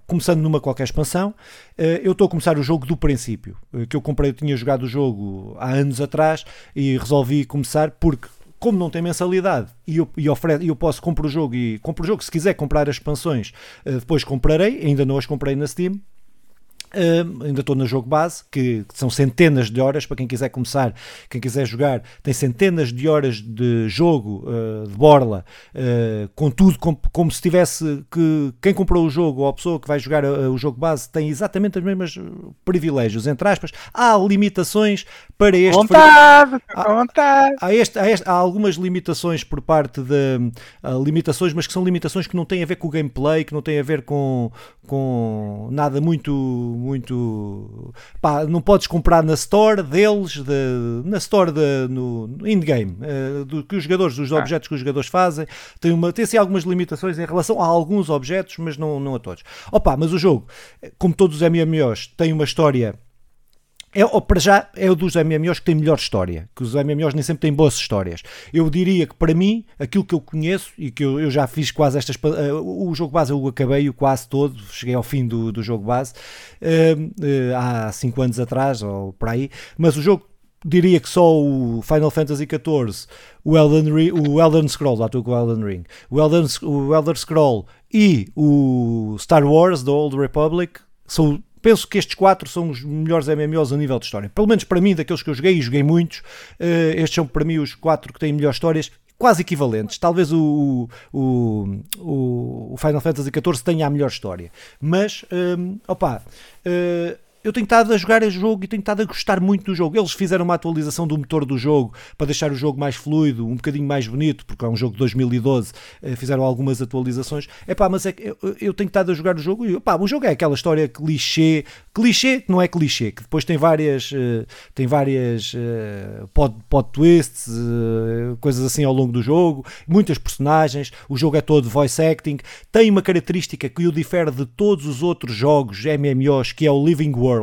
começando numa qualquer expansão. Eu estou a começar o jogo do princípio, que eu comprei, eu tinha jogado o jogo há anos atrás e resolvi começar porque como não tem mensalidade e eu, e oferece, eu posso comprar o jogo e compro o jogo, se quiser comprar as expansões, uh, depois comprarei, ainda não as comprei na Steam, Uh, ainda estou no jogo base, que, que, são centenas de horas para quem quiser começar, quem quiser jogar, tem centenas de horas de jogo uh, de borla, uh, com tudo como, como, se tivesse que quem comprou o jogo ou a pessoa que vai jogar o jogo base tem exatamente os mesmos privilégios, entre aspas. Há limitações para este. Vontade, há, vontade. Há, este, há, este, há, algumas limitações por parte de limitações, mas que são limitações que não têm a ver com o gameplay, que não têm a ver com, com nada muito muito pá, não podes comprar na store deles de, na store de, no, in-game uh, do que os jogadores, dos ah. objetos que os jogadores fazem tem, uma, tem assim algumas limitações em relação a alguns objetos mas não, não a todos opa, mas o jogo, como todos os MMOs tem uma história é, para já é o dos MMOs que tem melhor história, que os MMOs nem sempre têm boas histórias. Eu diria que para mim, aquilo que eu conheço e que eu, eu já fiz quase estas. Uh, o jogo base eu acabei o quase todo, cheguei ao fim do, do jogo base uh, uh, há 5 anos atrás ou por aí, mas o jogo diria que só o Final Fantasy XIV, o Elden, Ring, o Elden Scroll, lá estou com o Elden Ring, o Elden, o Elder Scroll e o Star Wars, The Old Republic, são penso que estes quatro são os melhores MMOs a nível de história. Pelo menos para mim, daqueles que eu joguei, e joguei muitos, uh, estes são para mim os quatro que têm melhores histórias quase equivalentes. Talvez o, o, o, Final Fantasy XIV tenha a melhor história. Mas, um, opa, uh, eu tenho estado a jogar esse jogo e tenho estado a gostar muito do jogo. Eles fizeram uma atualização do motor do jogo para deixar o jogo mais fluido, um bocadinho mais bonito, porque é um jogo de 2012, eh, fizeram algumas atualizações. É pá, mas é que eu, eu tenho estado a jogar o jogo e pá, o jogo é aquela história clichê, clichê que não é clichê, que depois tem várias, uh, tem várias uh, pod, pod twists, coisas assim ao longo do jogo, muitas personagens, o jogo é todo voice acting, tem uma característica que o difere de todos os outros jogos MMOs, que é o Living World.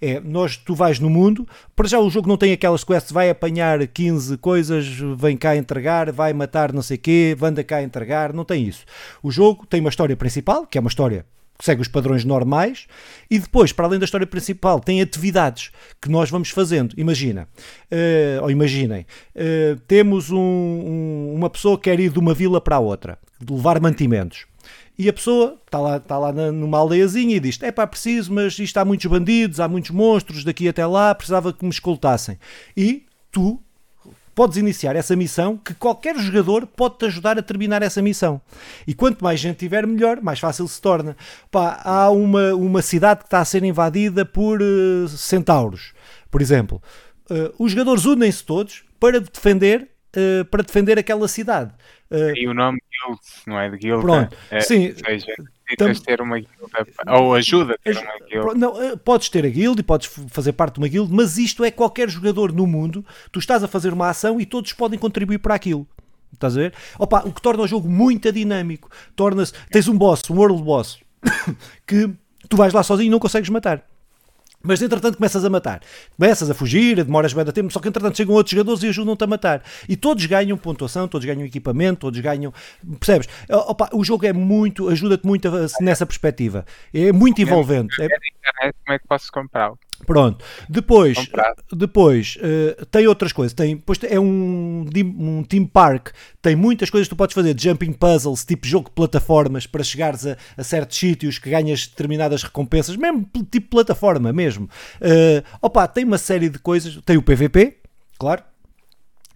É, nós, tu vais no mundo, para já o jogo não tem aquelas quests, vai apanhar 15 coisas, vem cá entregar, vai matar não sei quê, anda cá entregar, não tem isso. O jogo tem uma história principal, que é uma história que segue os padrões normais, e depois, para além da história principal, tem atividades que nós vamos fazendo. Imagina, uh, ou imaginem, uh, temos um, um, uma pessoa que quer ir de uma vila para a outra, levar mantimentos. E a pessoa está lá, está lá numa aldeiazinha e diz: É pá, preciso, mas isto há muitos bandidos, há muitos monstros daqui até lá, precisava que me escoltassem. E tu podes iniciar essa missão que qualquer jogador pode te ajudar a terminar essa missão. E quanto mais gente tiver, melhor, mais fácil se torna. Pá, há uma, uma cidade que está a ser invadida por uh, centauros, por exemplo. Uh, os jogadores unem-se todos para defender, uh, para defender aquela cidade. E o nome Guild, não é de Guild? Pronto, é, sim. Seja, Tam... ter uma guilda, ou ajuda a ter uma guild. Não, eh, podes ter a guild e podes fazer parte de uma guild, mas isto é qualquer jogador no mundo. Tu estás a fazer uma ação e todos podem contribuir para aquilo. Estás a ver? Opa, o que torna o jogo muito dinâmico. Torna-se. Tens um boss, um world boss, que tu vais lá sozinho e não consegues matar. Mas entretanto começas a matar, começas a fugir, demoras bem da tempo, só que entretanto chegam outros jogadores e ajudam-te a matar. E todos ganham pontuação, todos ganham equipamento, todos ganham. Percebes? Opa, o jogo é muito, ajuda-te muito a, nessa perspectiva. É muito envolvente. É... Como é que posso comprar? Pronto. Depois, depois uh, tem outras coisas. Tem, depois é um, um team park. Tem muitas coisas que tu podes fazer. Jumping puzzles, tipo jogo de plataformas, para chegares a, a certos sítios que ganhas determinadas recompensas, mesmo tipo plataforma mesmo. Uh, opa, tem uma série de coisas. Tem o PVP, claro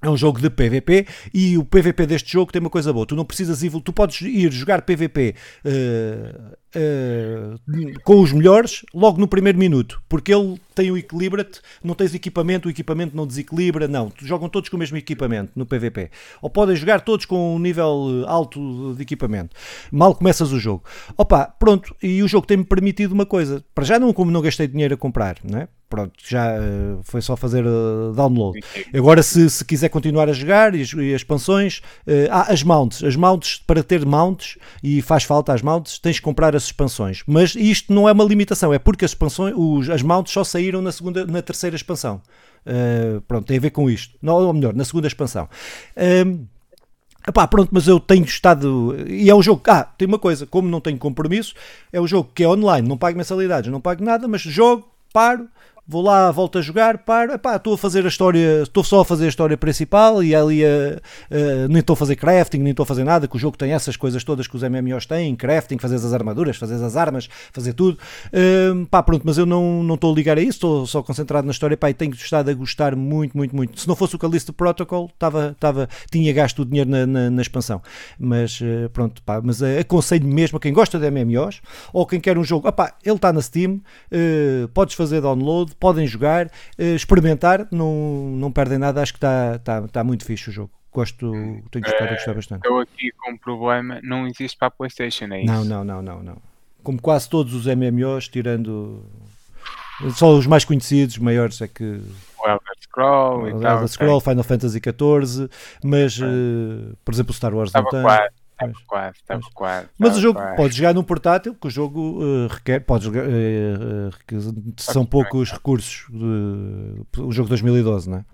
é um jogo de PVP e o PVP deste jogo tem uma coisa boa. Tu não precisas ir, tu podes ir jogar PVP uh, uh, com os melhores logo no primeiro minuto, porque ele tem o equilibra-te, não tens equipamento, o equipamento não desequilibra, não. Jogam todos com o mesmo equipamento no PVP. Ou podem jogar todos com um nível alto de equipamento. Mal começas o jogo. Opa, pronto, e o jogo tem-me permitido uma coisa. Para já não, como não gastei dinheiro a comprar, não é? pronto, já uh, foi só fazer uh, download. Agora, se, se quiser continuar a jogar e as, e as expansões, uh, há as mounts. As mounts, para ter mounts, e faz falta as mounts, tens de comprar as expansões. Mas isto não é uma limitação, é porque as expansões, os, as mounts só saíram na, segunda, na terceira expansão. pronto, tem a ver com isto. Não, ou melhor, na segunda expansão. Epá, pronto, mas eu tenho estado. E é um jogo. Ah, tem uma coisa, como não tenho compromisso, é um jogo que é online, não pago mensalidades, não pago nada, mas jogo, paro, vou lá, volto a jogar, para, pá, estou a fazer a história, estou só a fazer a história principal e ali a, nem estou a fazer crafting, nem estou a fazer nada, que o jogo tem essas coisas todas que os MMOs têm, crafting, fazer as armaduras, fazer as armas, fazer tudo. Um, pá, pronto, mas eu não, não estou a ligar a isso, estou só concentrado na história, pá, e tenho estado a gostar muito, muito, muito. Se não fosse o Callisto Protocol, tava, tava, tinha gasto o dinheiro na, na, na expansão. Mas uh, pronto, pá, mas uh, aconselho mesmo a quem gosta de MMOs ou quem quer um jogo, pá, ele está na Steam, uh, podes fazer download, podem jogar, uh, experimentar, não, não perdem nada, acho que está tá, tá muito fixe o jogo. Gosto, tenho estado a gostar bastante. Estou aqui com um problema, não existe para a Playstation, é isso? Não, não, não, não, não. Como quase todos os MMOs, tirando só os mais conhecidos, maiores é que o Elder Scroll o Elder Scroll, Final Fantasy XIV, mas uh, por exemplo o Star Wars Estava não tem. Quase. Estava quase, estava quase. Mas o jogo quase. pode jogar num portátil, que o jogo uh, requer, pode jogar, uh, uh, são poucos recursos. De, o jogo 2012, não é?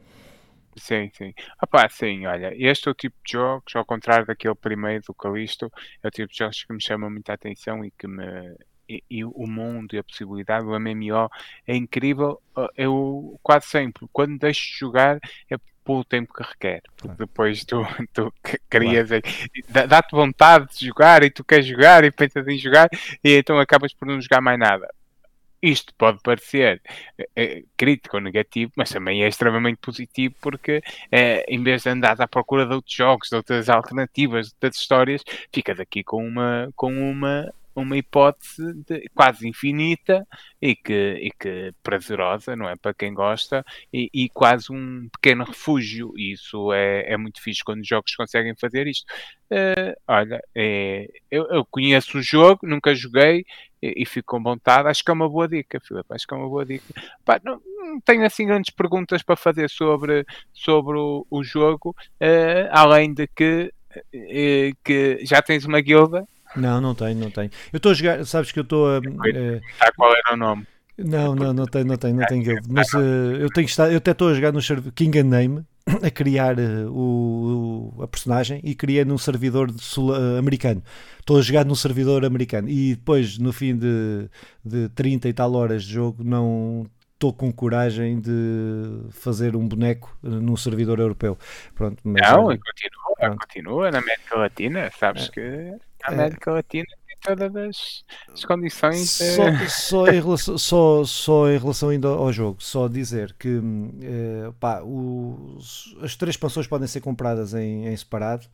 Sim, sim. Opá, sim, olha, este é o tipo de jogos, ao contrário daquele primeiro do Calisto, é o tipo de jogos que me chama muita atenção e que me. E, e o mundo e a possibilidade do MMO é incrível. Eu quase sempre, quando deixo de jogar, é pelo tempo que requer. Porque depois tu, tu querias, claro. dá-te vontade de jogar e tu queres jogar e pensas em jogar e então acabas por não jogar mais nada. Isto pode parecer é, crítico ou negativo, mas também é extremamente positivo porque é, em vez de andar à procura de outros jogos, de outras alternativas, de outras histórias, ficas aqui com uma, com uma uma hipótese de, quase infinita e que, e que prazerosa, não é? Para quem gosta, e, e quase um pequeno refúgio. E isso é, é muito fixe quando os jogos conseguem fazer isto. Uh, olha, é, eu, eu, conheço o jogo, nunca joguei e, e, fico com vontade. Acho que é uma boa dica, Filipe. Acho que é uma boa dica. Pá, não, não, tenho assim grandes perguntas para fazer sobre, sobre o, o jogo, uh, além de que, uh, que já tens uma guilda não, não tenho, não tenho. Eu estou a jogar, sabes que eu estou a. Uh, qual era o nome? Não, não, não tenho, não tenho, não tenho guild. Mas uh, eu tenho estado, eu até estou a jogar no King and Name a criar uh, o, a personagem e criei num servidor sul, uh, americano. Estou a jogar num servidor americano e depois, no fim de, de 30 e tal horas de jogo, não estou com coragem de fazer um boneco num servidor europeu. Pronto, mas, não, continua, pronto. continua na América Latina, sabes é. que a é. América é. Latina tem todas as, as condições. Só, de... só, em relação, só, só em relação ainda ao jogo, só dizer que uh, pá, os, as três expansões podem ser compradas em, em separado,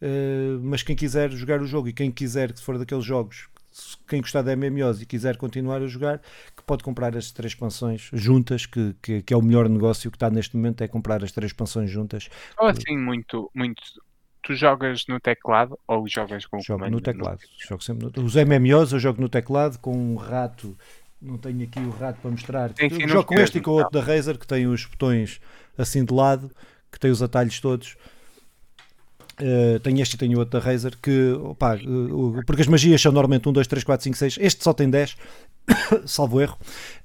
uh, mas quem quiser jogar o jogo e quem quiser, que for daqueles jogos quem gostar da MMOs e quiser continuar a jogar, que pode comprar as três expansões juntas, que, que, que, é o melhor negócio que está neste momento, é comprar as três expansões juntas. Ou assim, muito, muito tu jogas no teclado ou jogas com jogo no teclado. No... Jogo sempre no... Os MMOs eu jogo no teclado com um rato. Não tenho aqui o rato para mostrar. Tem, sim, jogo com este e com o outro da Razer que tem os botões assim de lado, que tem os atalhos todos. Uh, tenho este e tenho outro da Razer que, opa, uh, porque as magias são normalmente 1, 2, 3, 4, 5, 6. Este só tem 10, salvo erro,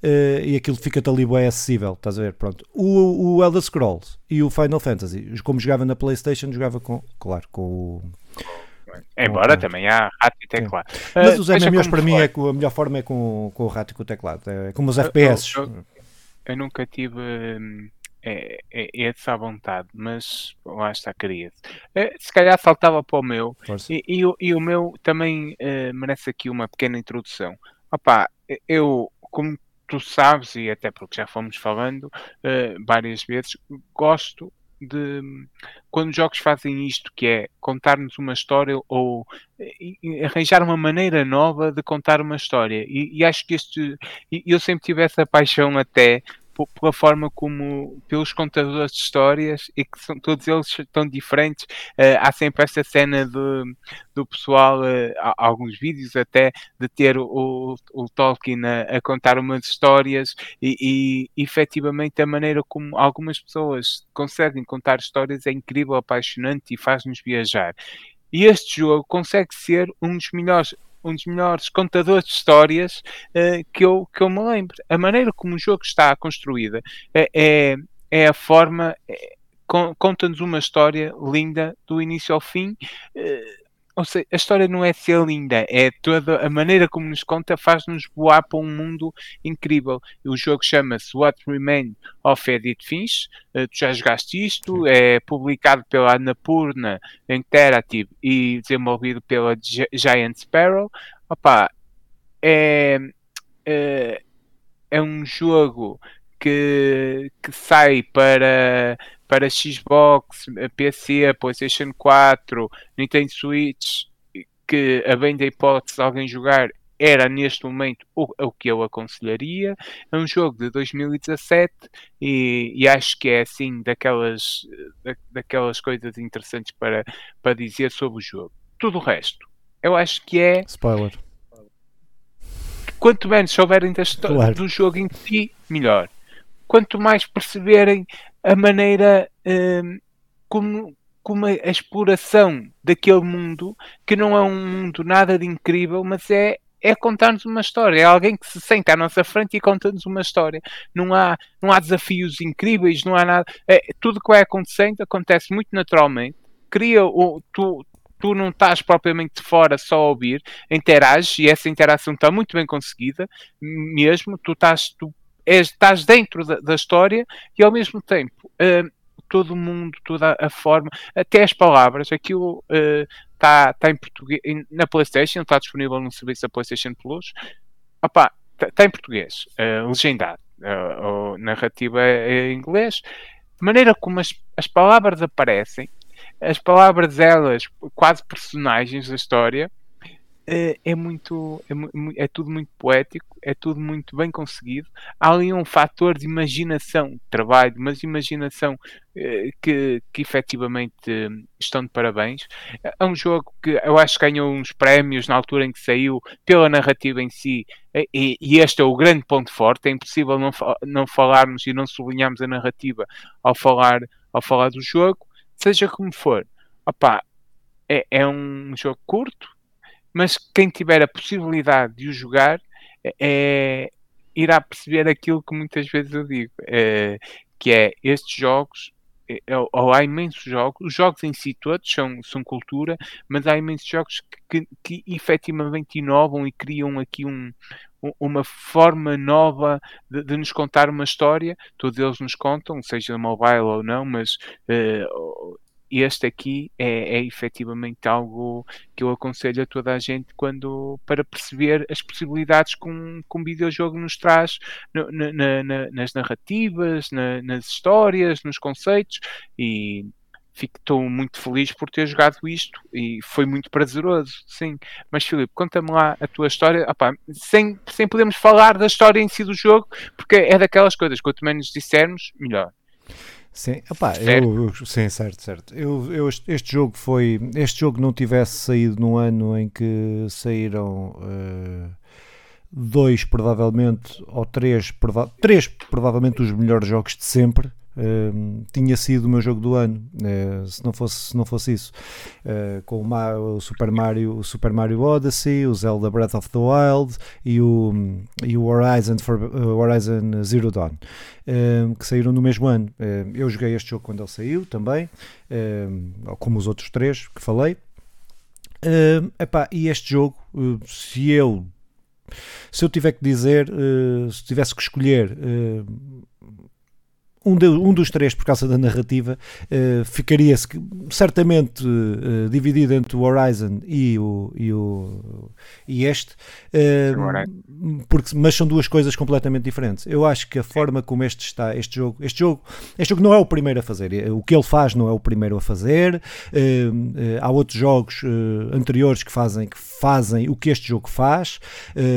uh, e aquilo fica-te ali bem acessível. Estás a ver? Pronto. O, o Elder Scrolls e o Final Fantasy, como jogava na PlayStation, jogava com, claro, com o. Embora com, também há rato e teclado. Mas os MMOs para mim é a melhor forma é com, com o rato e com o teclado. É como os FPS. Eu, eu, eu nunca tive. Hum é, é, é de à vontade, mas lá está, queria é, Se calhar saltava para o meu, e, e, e, o meu também uh, merece aqui uma pequena introdução. Opa, eu, como tu sabes, e até porque já fomos falando uh, várias vezes, gosto de quando os jogos fazem isto, que é contar-nos uma história ou arranjar uma maneira nova de contar uma história. E, e acho que este eu sempre tive essa paixão até pela forma como, pelos contadores de histórias e que são, todos eles tão diferentes. Uh, há sempre essa cena do, do pessoal, uh, alguns vídeos até, de ter o, o Tolkien a, a contar umas histórias e, e efetivamente a maneira como algumas pessoas conseguem contar histórias é incrível, apaixonante e faz-nos viajar. E este jogo consegue ser um dos melhores um dos melhores contadores de histórias uh, que, eu, que eu me lembro. A maneira como o jogo está construída é, é, é a forma. É, conta-nos uma história linda do início ao fim. Ou seja, a história não é ser linda, é toda a maneira como nos conta faz-nos voar para um mundo incrível. O jogo chama-se What Remains of Edith Finch. Uh, tu já jogaste isto? É publicado pela Annapurna Interactive e desenvolvido pela Giant Sparrow. Opa, é, é, é um jogo que, que sai para para Xbox, PC, PlayStation 4, Nintendo Switch, que a bem da hipótese alguém jogar era neste momento o, o que eu aconselharia. É um jogo de 2017 e, e acho que é assim daquelas, da, daquelas coisas interessantes para, para dizer sobre o jogo. Tudo o resto, eu acho que é. Spoiler. Quanto menos souberem da história claro. do jogo em si, melhor. Quanto mais perceberem a maneira um, como, como a, exploração daquele mundo, que não é um mundo nada de incrível, mas é, é contar-nos uma história. É alguém que se senta à nossa frente e conta-nos uma história. Não há, não há desafios incríveis, não há nada. É, tudo que vai acontecendo acontece muito naturalmente. Cria o, tu, tu não estás propriamente de fora só a ouvir, interages e essa interação está muito bem conseguida, mesmo. Tu estás, tu és, estás dentro da, da, história e ao mesmo tempo uh, todo mundo, toda a forma, até as palavras, aquilo está uh, tá em português na Playstation, está disponível no serviço da Playstation Plus. Está tá em português, uh, legendado. Uh, a narrativa é, é em inglês. Maneira como as, as palavras aparecem, as palavras elas, quase personagens da história, é, é muito é, é, tudo muito poético, é tudo muito bem conseguido. Há ali um fator de imaginação, trabalho, mas imaginação eh, que, que efetivamente estão de parabéns. É um jogo que eu acho que ganhou uns prémios na altura em que saiu pela narrativa em si, e, e este é o grande ponto forte. É impossível não, não falarmos e não sublinharmos a narrativa ao falar, ao falar do jogo, seja como for. Opa, é, é um jogo curto, mas quem tiver a possibilidade de o jogar é, irá perceber aquilo que muitas vezes eu digo, é, que é estes jogos é, é, ou há imensos jogos, os jogos em si todos são, são cultura, mas há imensos jogos que, que, que efetivamente inovam e criam aqui um, uma forma nova de, de, nos contar uma história. Todos eles nos contam, seja mobile ou não, mas uh, este aqui é, é efetivamente algo que eu aconselho a toda a gente quando para perceber as possibilidades que um, que um videojogo nos traz no, na, na, nas narrativas, na, nas histórias, nos conceitos e estou muito feliz por ter jogado isto e foi muito prazeroso, sim. Mas Filipe, conta-me lá a tua história, Opa, sem, sem podermos falar da história em si do jogo, porque é daquelas coisas, quanto menos dissermos, melhor. Sim, opá, eu, eu, sim, certo, certo. Eu, eu, este jogo foi. Este jogo não tivesse saído num ano em que saíram uh, dois, provavelmente, ou três, prova três, provavelmente, os melhores jogos de sempre. Tinha sido o meu jogo do ano uh, se não fosse se não fosse isso. Uh, com o, o, Super Mario o Super Mario Odyssey o Zelda Breath of the Wild e o, e o Horizon, for, Horizon Zero Dawn que saíram no mesmo ano. Eu joguei este jogo quando ele saiu também como os outros três que falei. Epá, e este jogo se eu se eu tiver que dizer se tivesse que escolher um, de, um, dos três, por causa da narrativa, uh, ficaria certamente uh, dividido entre o Horizon e, o, e, o, e este, uh, porque, mas são duas coisas completamente diferentes. Eu acho que a forma como este está, este jogo, este jogo, este jogo não é o primeiro a fazer. O que ele faz não é o primeiro a fazer. há outros jogos anteriores que fazem, que fazem o que este jogo faz,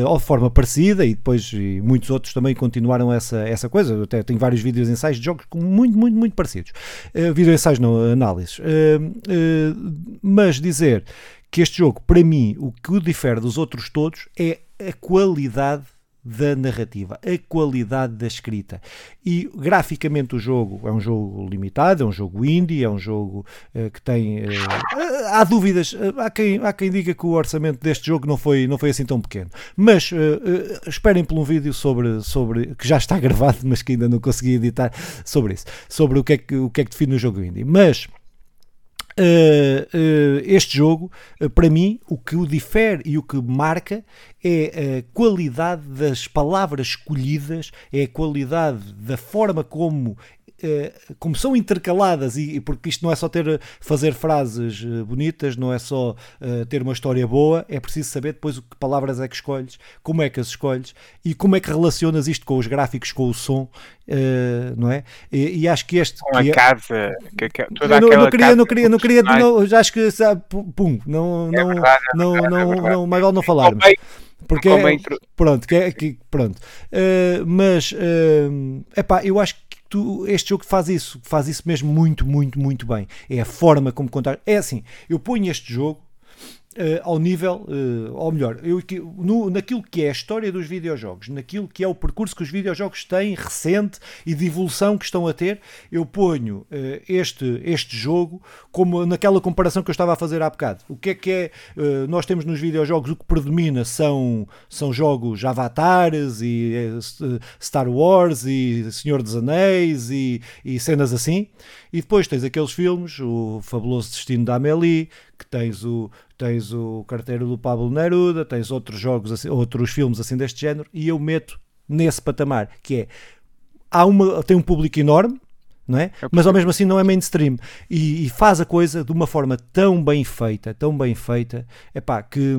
ou de forma parecida, e depois e muitos outros também continuaram essa, essa coisa. Eu até tenho vários vídeos ensaios de jogos muito, muito, muito parecidos. Uh, vídeo ensaios, não análises. Uh, uh, mas dizer que este jogo, para mim, o que o difere dos outros todos é a qualidade da narrativa, a qualidade da escrita. E graficamente o jogo é um jogo limitado, é um jogo indie, é um jogo uh, que tem. Uh, há dúvidas, uh, há, quem, há quem diga que o orçamento deste jogo não foi, não foi assim tão pequeno. Mas esperem por um vídeo sobre, sobre. que já está gravado, mas que ainda não consegui editar sobre isso, sobre o que é que, o que, é que define o jogo indie. Mas. Uh, uh, este jogo, uh, para mim, o que o difere e o que marca é a qualidade das palavras escolhidas, é a qualidade da forma como eh, como são intercaladas e, porque isto não é só ter fazer frases eh, bonitas, não é só uh, ter uma história boa, é preciso saber depois o que palavras é que escolhes, como é que as escolhes e como é que relacionas isto com os gráficos, com o som, não é? E, e, acho que este com a é, casa, que, que, toda eu não, não queria, não queria, não queria, não, já acho que sabe, pum, não, é não, verdade, é não, verdade, não, é não, mais vale não falarmos. Porque é, pronto, que é, que, pronto. Uh, mas uh, epá, eu acho que tu, este jogo faz isso, faz isso mesmo muito, muito, muito bem. É a forma como contar. É assim, eu ponho este jogo Uh, ao nível, uh, ou melhor, eu, no, naquilo que é a história dos videojogos, naquilo que é o percurso que os videojogos têm recente e de evolução que estão a ter, eu ponho uh, este, este jogo como naquela comparação que eu estava a fazer há bocado. O que é que é? nós temos nos videojogos o que predomina são, são jogos avatares e Star Wars e Senhor dos Anéis e, e cenas assim, e depois tens aqueles filmes, o Fabuloso Destino da Amélie, que tens o, tens o Carteiro do Pablo Neruda, tens outros jogos, assim, outros filmes assim deste género, e eu meto nesse patamar, que é, há uma, tem um público enorme, não é? Mas ao mesmo assim não é mainstream. E, e, faz a coisa de uma forma tão bem feita, tão bem feita, epá, que,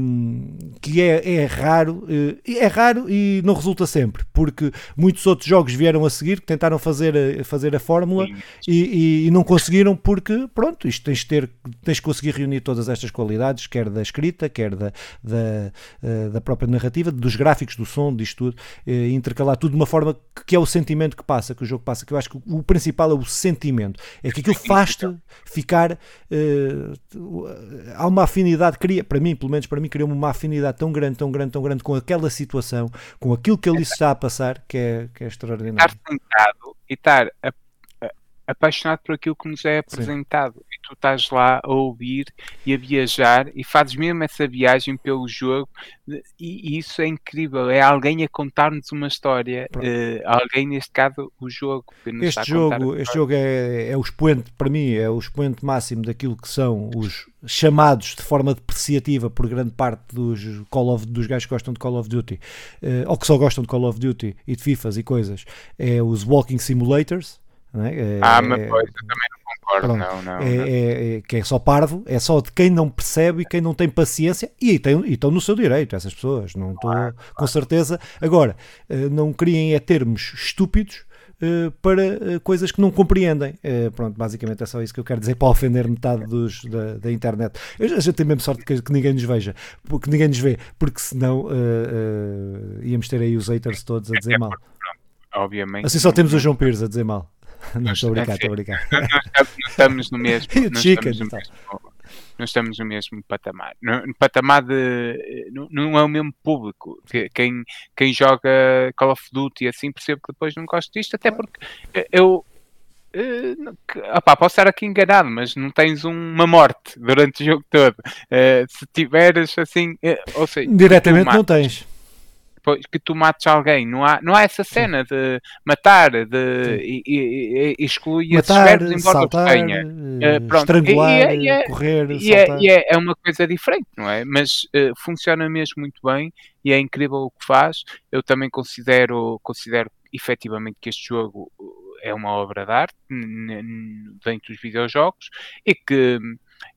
que é, é raro, eh, é raro e não resulta sempre, porque muitos outros jogos vieram a seguir que tentaram fazer a, fazer a fórmula e, e, e, não conseguiram porque, pronto, isto tens de ter, tens de conseguir reunir todas estas qualidades, quer da escrita, quer da, da, eh, da própria narrativa, dos gráficos, do som, disto tudo, eh, intercalar tudo de uma forma que é o sentimento que passa, que o jogo passa, que eu acho que o principal é o sentimento. É que aquilo faz-te ficar. Uh, há uma afinidade, cria, para mim, pelo menos para mim, criou uma afinidade tão grande, tão grande, tão grande com aquela situação, com aquilo que ali se está a passar, que é, que é extraordinário. Estar sentado e estar a apaixonado por aquilo que nos é apresentado. Sim. Tu estás lá a ouvir e a viajar e fazes mesmo essa viagem pelo jogo e, e isso é incrível. É alguém a contar-nos uma história. Uh, alguém, neste caso, o jogo. este jogo, este jogo é, é o expoente, para mim, é o expoente máximo daquilo que são os chamados de forma depreciativa por grande parte dos Call of, dos gajos que gostam de Call of Duty, uh, ou que só gostam de Call of Duty e de FIFAs e coisas, é os Walking Simulators, é? ah, mas é, pois, eu também não concordo, pronto, não, não, é, é, é, que é só parvo, é só de quem não percebe e quem não tem paciência, e, tem, e estão no seu direito, essas pessoas, não estou claro, com claro. certeza. Agora, eh, não criem é termos estúpidos Uh, para uh, coisas que não compreendem. Uh, pronto, basicamente é só isso que eu quero dizer para ofender metade dos, da, da internet. Eu, a gente tem mesmo sorte que, que, ninguém nos veja, porque ninguém nos vê, porque senão íamos ter aí os haters todos a dizer mal. Obviamente. Assim só temos o João Pires a dizer mal. Não estou a brincar, estou a brincar. Nós estamos no mesmo. Nós estamos no mesmo nós estamos no mesmo patamar. No, no patamar de. Não, não, é o mesmo público. Quem, quem joga Call of Duty assim percebe que depois não gosta disto, até porque eu. Uh, opá, posso estar aqui enganado, mas não tens uma morte durante o jogo todo. Uh, se tiveres assim, uh, ou seja, diretamente não tens que tu mates alguém. Não há, não há essa cena de matar, de e, e, e excluir matar, esses verbos embora saltar, tenha. Uh, pronto. estrangular, e, é, correr, e é, e é, é, uma coisa diferente, não é? Mas uh, funciona mesmo muito bem e é incrível o que faz. Eu também considero, considero efetivamente que este jogo é uma obra de arte dentro dos videojogos e que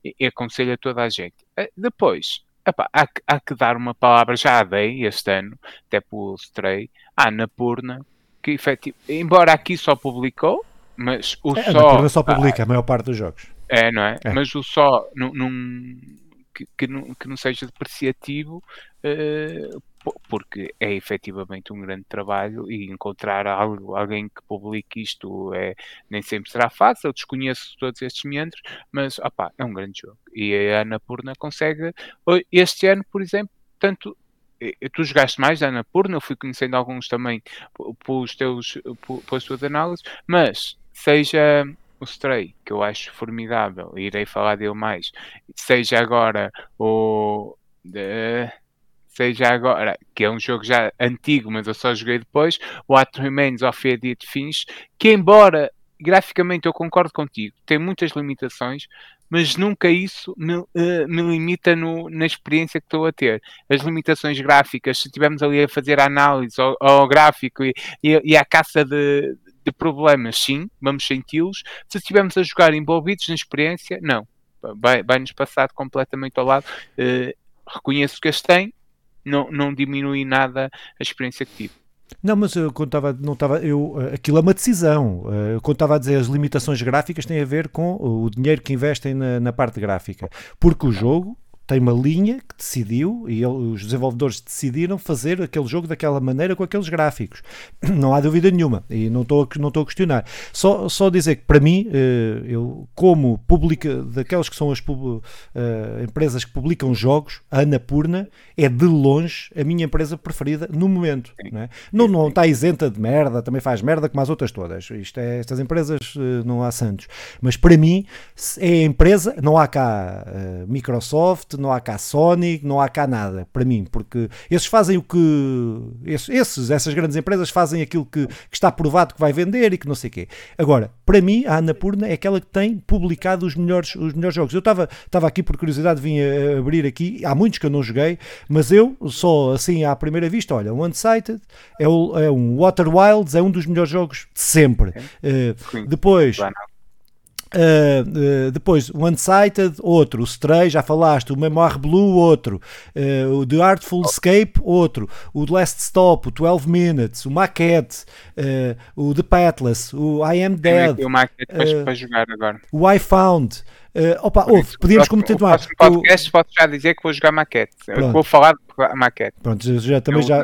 e aconselho a toda a gente. Depois, Epá, há, que, há que dar uma palavra, já a dei este ano, até pelo Stray, à Anapurna, que efetivo, embora aqui só publicou, mas o é, só. A Anapurna só publica ah, a maior parte dos jogos. É, não é? é. Mas o só num, num que, que, não, que não seja depreciativo, porque é efetivamente um grande trabalho e encontrar algo, alguém que publique isto é, nem sempre será fácil. Desconheço todos estes meandros, mas opa, é um grande jogo. E a Ana Purna consegue. Este ano, por exemplo, tanto tu jogaste mais da Purna, eu fui conhecendo alguns também pelos teus, pelas tuas análises, mas seja o Stray, que eu acho formidável, irei falar dele mais, seja agora o. De, seja agora, que é um jogo já antigo, mas eu só joguei depois, What Remains of Edith Finch, que embora graficamente eu concordo contigo, tem muitas limitações, mas nunca isso me, uh, me limita no, na experiência que estou a ter. As limitações gráficas, se estivermos ali a fazer análise ao, ao gráfico e, e, e à caça de, de problemas, sim, vamos senti-los. Se estivermos a jogar envolvidos na experiência, não. Vai-nos vai passar completamente ao lado. Uh, reconheço que as tem, não, não diminui nada a experiência que tive. Não, mas eu contava, não estava, eu, aquilo é uma decisão. Eu contava a dizer as limitações gráficas têm a ver com o dinheiro que investem na, na parte gráfica, porque o jogo tem uma linha que decidiu e ele, os desenvolvedores decidiram fazer aquele jogo daquela maneira com aqueles gráficos. Não há dúvida nenhuma e não estou não estou a questionar. Só, só dizer que para mim, eh, eu como publica daquelas que são as uh, empresas que publicam jogos, a Anapurna é de longe a minha empresa preferida no momento. Não, é? não, não está isenta de merda, também faz merda como as outras todas. Isto é, estas empresas não há santos. Mas para mim é a empresa, não há cá Microsoft não há cá Sony, não há cá nada, para mim, porque esses fazem o que. Esses, essas grandes empresas fazem aquilo que, que está provado que vai vender e que não sei o quê. Agora, para mim, a Annapurna é aquela que tem publicado os melhores, os melhores jogos. Eu estava aqui por curiosidade, vim a abrir aqui, há muitos que eu não joguei, mas eu, só assim à primeira vista, olha, o Unsighted é, o, é um Water Wilds, é um dos melhores jogos de sempre. Uh, depois. Uh, uh, depois o Unsighted, outro, o Stray, já falaste, o Memoir Blue, outro, uh, o The Artful Escape, outro, o The Last Stop, o 12 Minutes, o Maquette, o The Pathless, o I Am Dead, o Maquette para jogar agora. o I Found, Uh, opa, ouve, podíamos continuar. No podcast, posso já dizer que vou jogar maquete. Vou falar de maquete. Pronto, já, também já.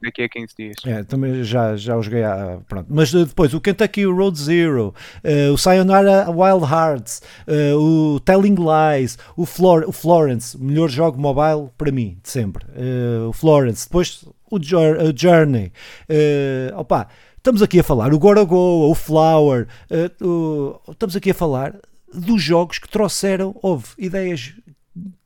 Daqui a 15 dias. É, também já, já o joguei. À, pronto. Mas uh, depois o Kentucky Road Zero, uh, o Sayonara Wild Hearts, o Telling Lies, o, Flor o Florence, melhor jogo mobile para mim, de sempre. o Florence, depois o, Journey. opa, estamos aqui a falar o Gorogo, o Flower, o, estamos aqui a falar dos jogos que trouxeram, houve ideias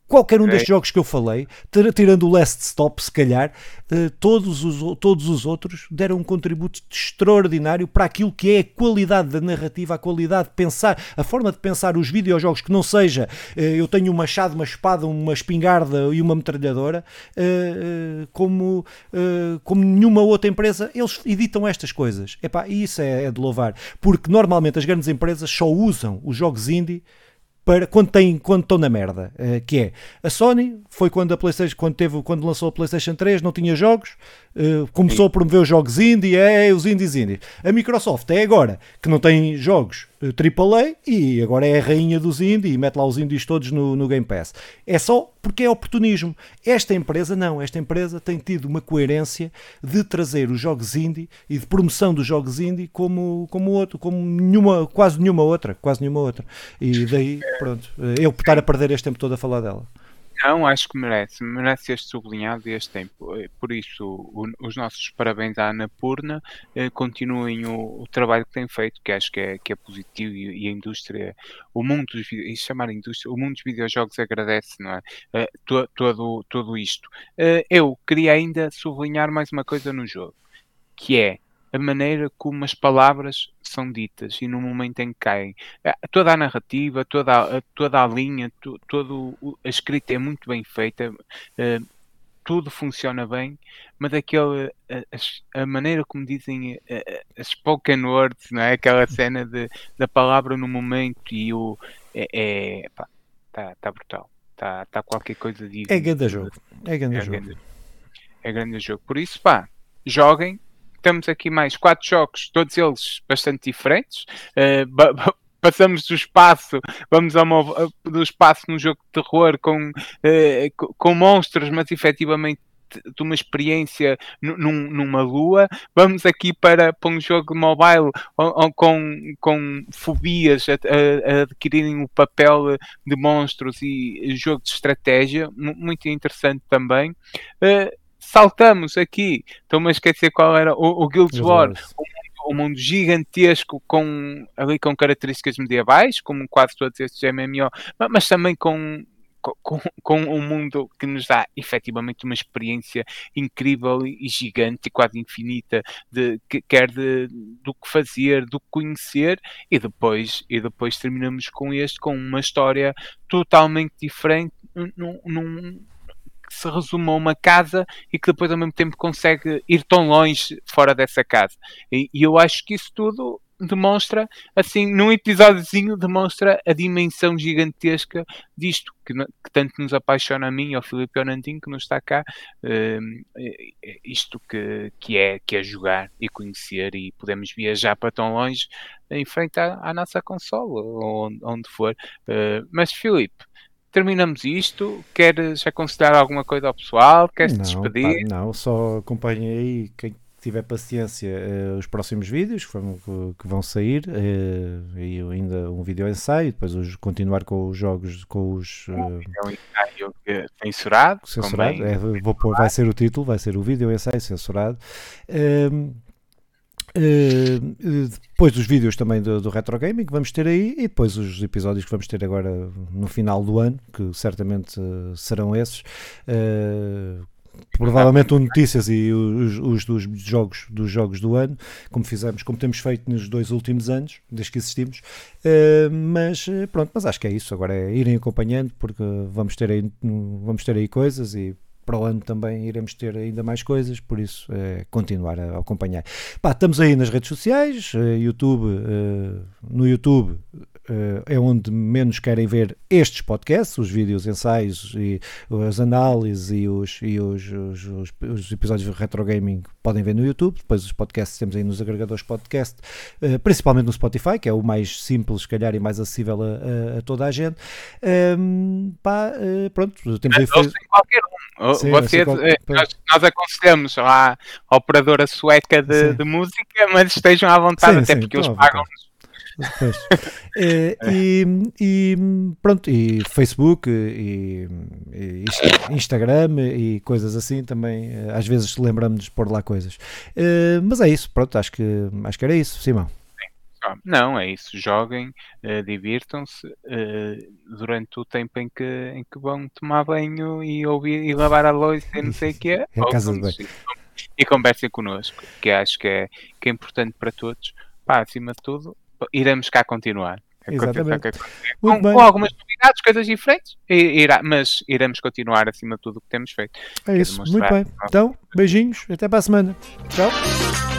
qualquer um destes jogos que eu falei, tirando o Last Stop, se calhar, eh, todos os, todos os outros deram um contributo extraordinário para aquilo que é a qualidade da narrativa, a qualidade de pensar, a forma de pensar os videojogos que não seja eh, eu tenho um machado, uma espada, uma espingarda e uma metralhadora, eh, como, como nenhuma outra empresa, eles editam estas coisas. Epá, e isso é, é de louvar, porque normalmente as grandes empresas só usam os jogos indie para quando, tem, quando estão na merda, uh, que é a Sony foi quando a PlayStation quando teve quando lançou a PlayStation 3 não tinha jogos, uh, começou Sim. a promover os jogos indie, é, é os indies indie. A Microsoft é agora que não tem jogos AAA e agora é a rainha dos indie e mete lá os indies todos no, no Game Pass. É só porque é oportunismo. Esta empresa não, esta empresa tem tido uma coerência de trazer os jogos indie e de promoção dos jogos indie como, como outro, como nenhuma, quase nenhuma outra, quase nenhuma outra. E daí, pronto, eu estar a perder este tempo todo a falar dela. Não, acho que merece, merece este sublinhado e este tempo. Eh, por isso, o, os nossos parabéns à Anapurna, eh, continuem o, o, trabalho que têm feito, que acho que é, que é positivo e, e a indústria, o mundo dos chamar indústria, o mundo dos videojogos agradece, não é? Eh, todo, todo, todo isto. Eh, eu queria ainda sublinhar mais uma coisa no jogo, que é a maneira como as palavras são ditas e no momento em que caem. Eh, toda a narrativa, toda a, toda a linha, to, todo a escrita é muito bem feita, uh, tudo funciona bem, mas aquele, a, a maneira como dizem as spoken words, não é? Aquela cena de, da palavra no momento e o. É, é pá, tá, tá brutal. Está tá qualquer coisa de. É grande jogo. É grande é jogo. Grande, é grande jogo. Por isso, pá, joguem, temos aqui mais quatro jogos, todos eles bastante diferentes. Uh, passamos do espaço, vamos ao, do espaço num jogo de terror com, uh, com monstros, mas efetivamente de uma experiência num, numa lua, vamos aqui para, para um jogo mobile com, com fobias a, a, a, adquirirem o papel de monstros e jogo de estratégia, muito interessante também. Uh, saltamos aqui, estou-me a esquecer qual era o, o Guild Wars, um, um mundo gigantesco com, ali com características medievais, como quase todos estes MMO, mas também com com, com, um mundo que nos dá efetivamente uma experiência incrível e gigante quase infinita de quer de, do que fazer, do que conhecer e depois e depois terminamos com este com uma história totalmente diferente num, num que se resume a uma casa e que depois ao mesmo tempo consegue ir tão longe fora dessa casa. E, e eu acho que isso tudo demonstra, assim, num episódiozinho, demonstra a dimensão gigantesca disto, que, que tanto nos apaixona a mim e ao Filipe Onantinho, que nos está cá, uh, isto que, que, é, que é jogar e conhecer e podemos viajar para tão longe em frente à, à nossa consola, onde, onde for. Uh, mas, Filipe, terminamos isto. Queres aconselhar alguma coisa ao pessoal? Queres não, despedir? Pá, não, só acompanhei quem tiver paciência uh, os próximos vídeos que, vão, que vão sair uh, e ainda um vídeo ensaio depois continuar com os jogos com os uh, um ensaio censurado, censurado é, vou pôr, vai ser o título vai ser o vídeo ensaio censurado ehm, Uh, depois dos vídeos também do, do Retro Gaming que vamos ter aí e depois os episódios que vamos ter agora no final do ano, que certamente uh, serão esses. Uh, provavelmente um notícias e os, os, dos jogos dos jogos do ano, como fizemos, como temos feito nos dois últimos anos, desde que existimos. Uh, mas pronto, mas acho que é isso. Agora é irem acompanhando, porque vamos ter aí, vamos ter aí coisas e para o ano também iremos ter ainda mais coisas, por isso é continuar a acompanhar. Pá, estamos aí nas redes sociais, uh, YouTube, uh, no YouTube é onde menos querem ver estes podcasts, os vídeos, ensaios e as análises e os, e os, os, os, os episódios de retro gaming podem ver no YouTube. Depois os podcasts temos aí nos agregadores podcast, uh, principalmente no Spotify, que é o mais simples, se calhar, e mais acessível a, a, a toda a gente. Um, pá, uh, pronto, temos aí. Fez... qualquer um. Sim, Você, nós, nós, aconselhamos à operadora sueca de, de, música, mas estejam à vontade, sim, até sim, porque eles pagam-nos é, e, e, pronto, e Facebook e, e, Instagram e coisas assim também, eh, às vezes lembramos de pôr lá coisas. Uh, mas é isso, pronto, acho que, acho que era isso, Simão. Não, é isso. Joguem, uh, divirtam-se uh, durante o tempo em que, em que vão tomar banho e ouvir e lavar a louça e não sei o que é. é casa de banho. E conversem connosco, que acho que é, que é importante para todos. Pá, acima de tudo, iremos cá continuar. Exatamente. Com, com, algumas novidades, coisas diferentes, irá, mas iremos continuar acima de tudo o que temos feito. É isso, muito bem. Então, beijinhos, até para a semana. Tchau.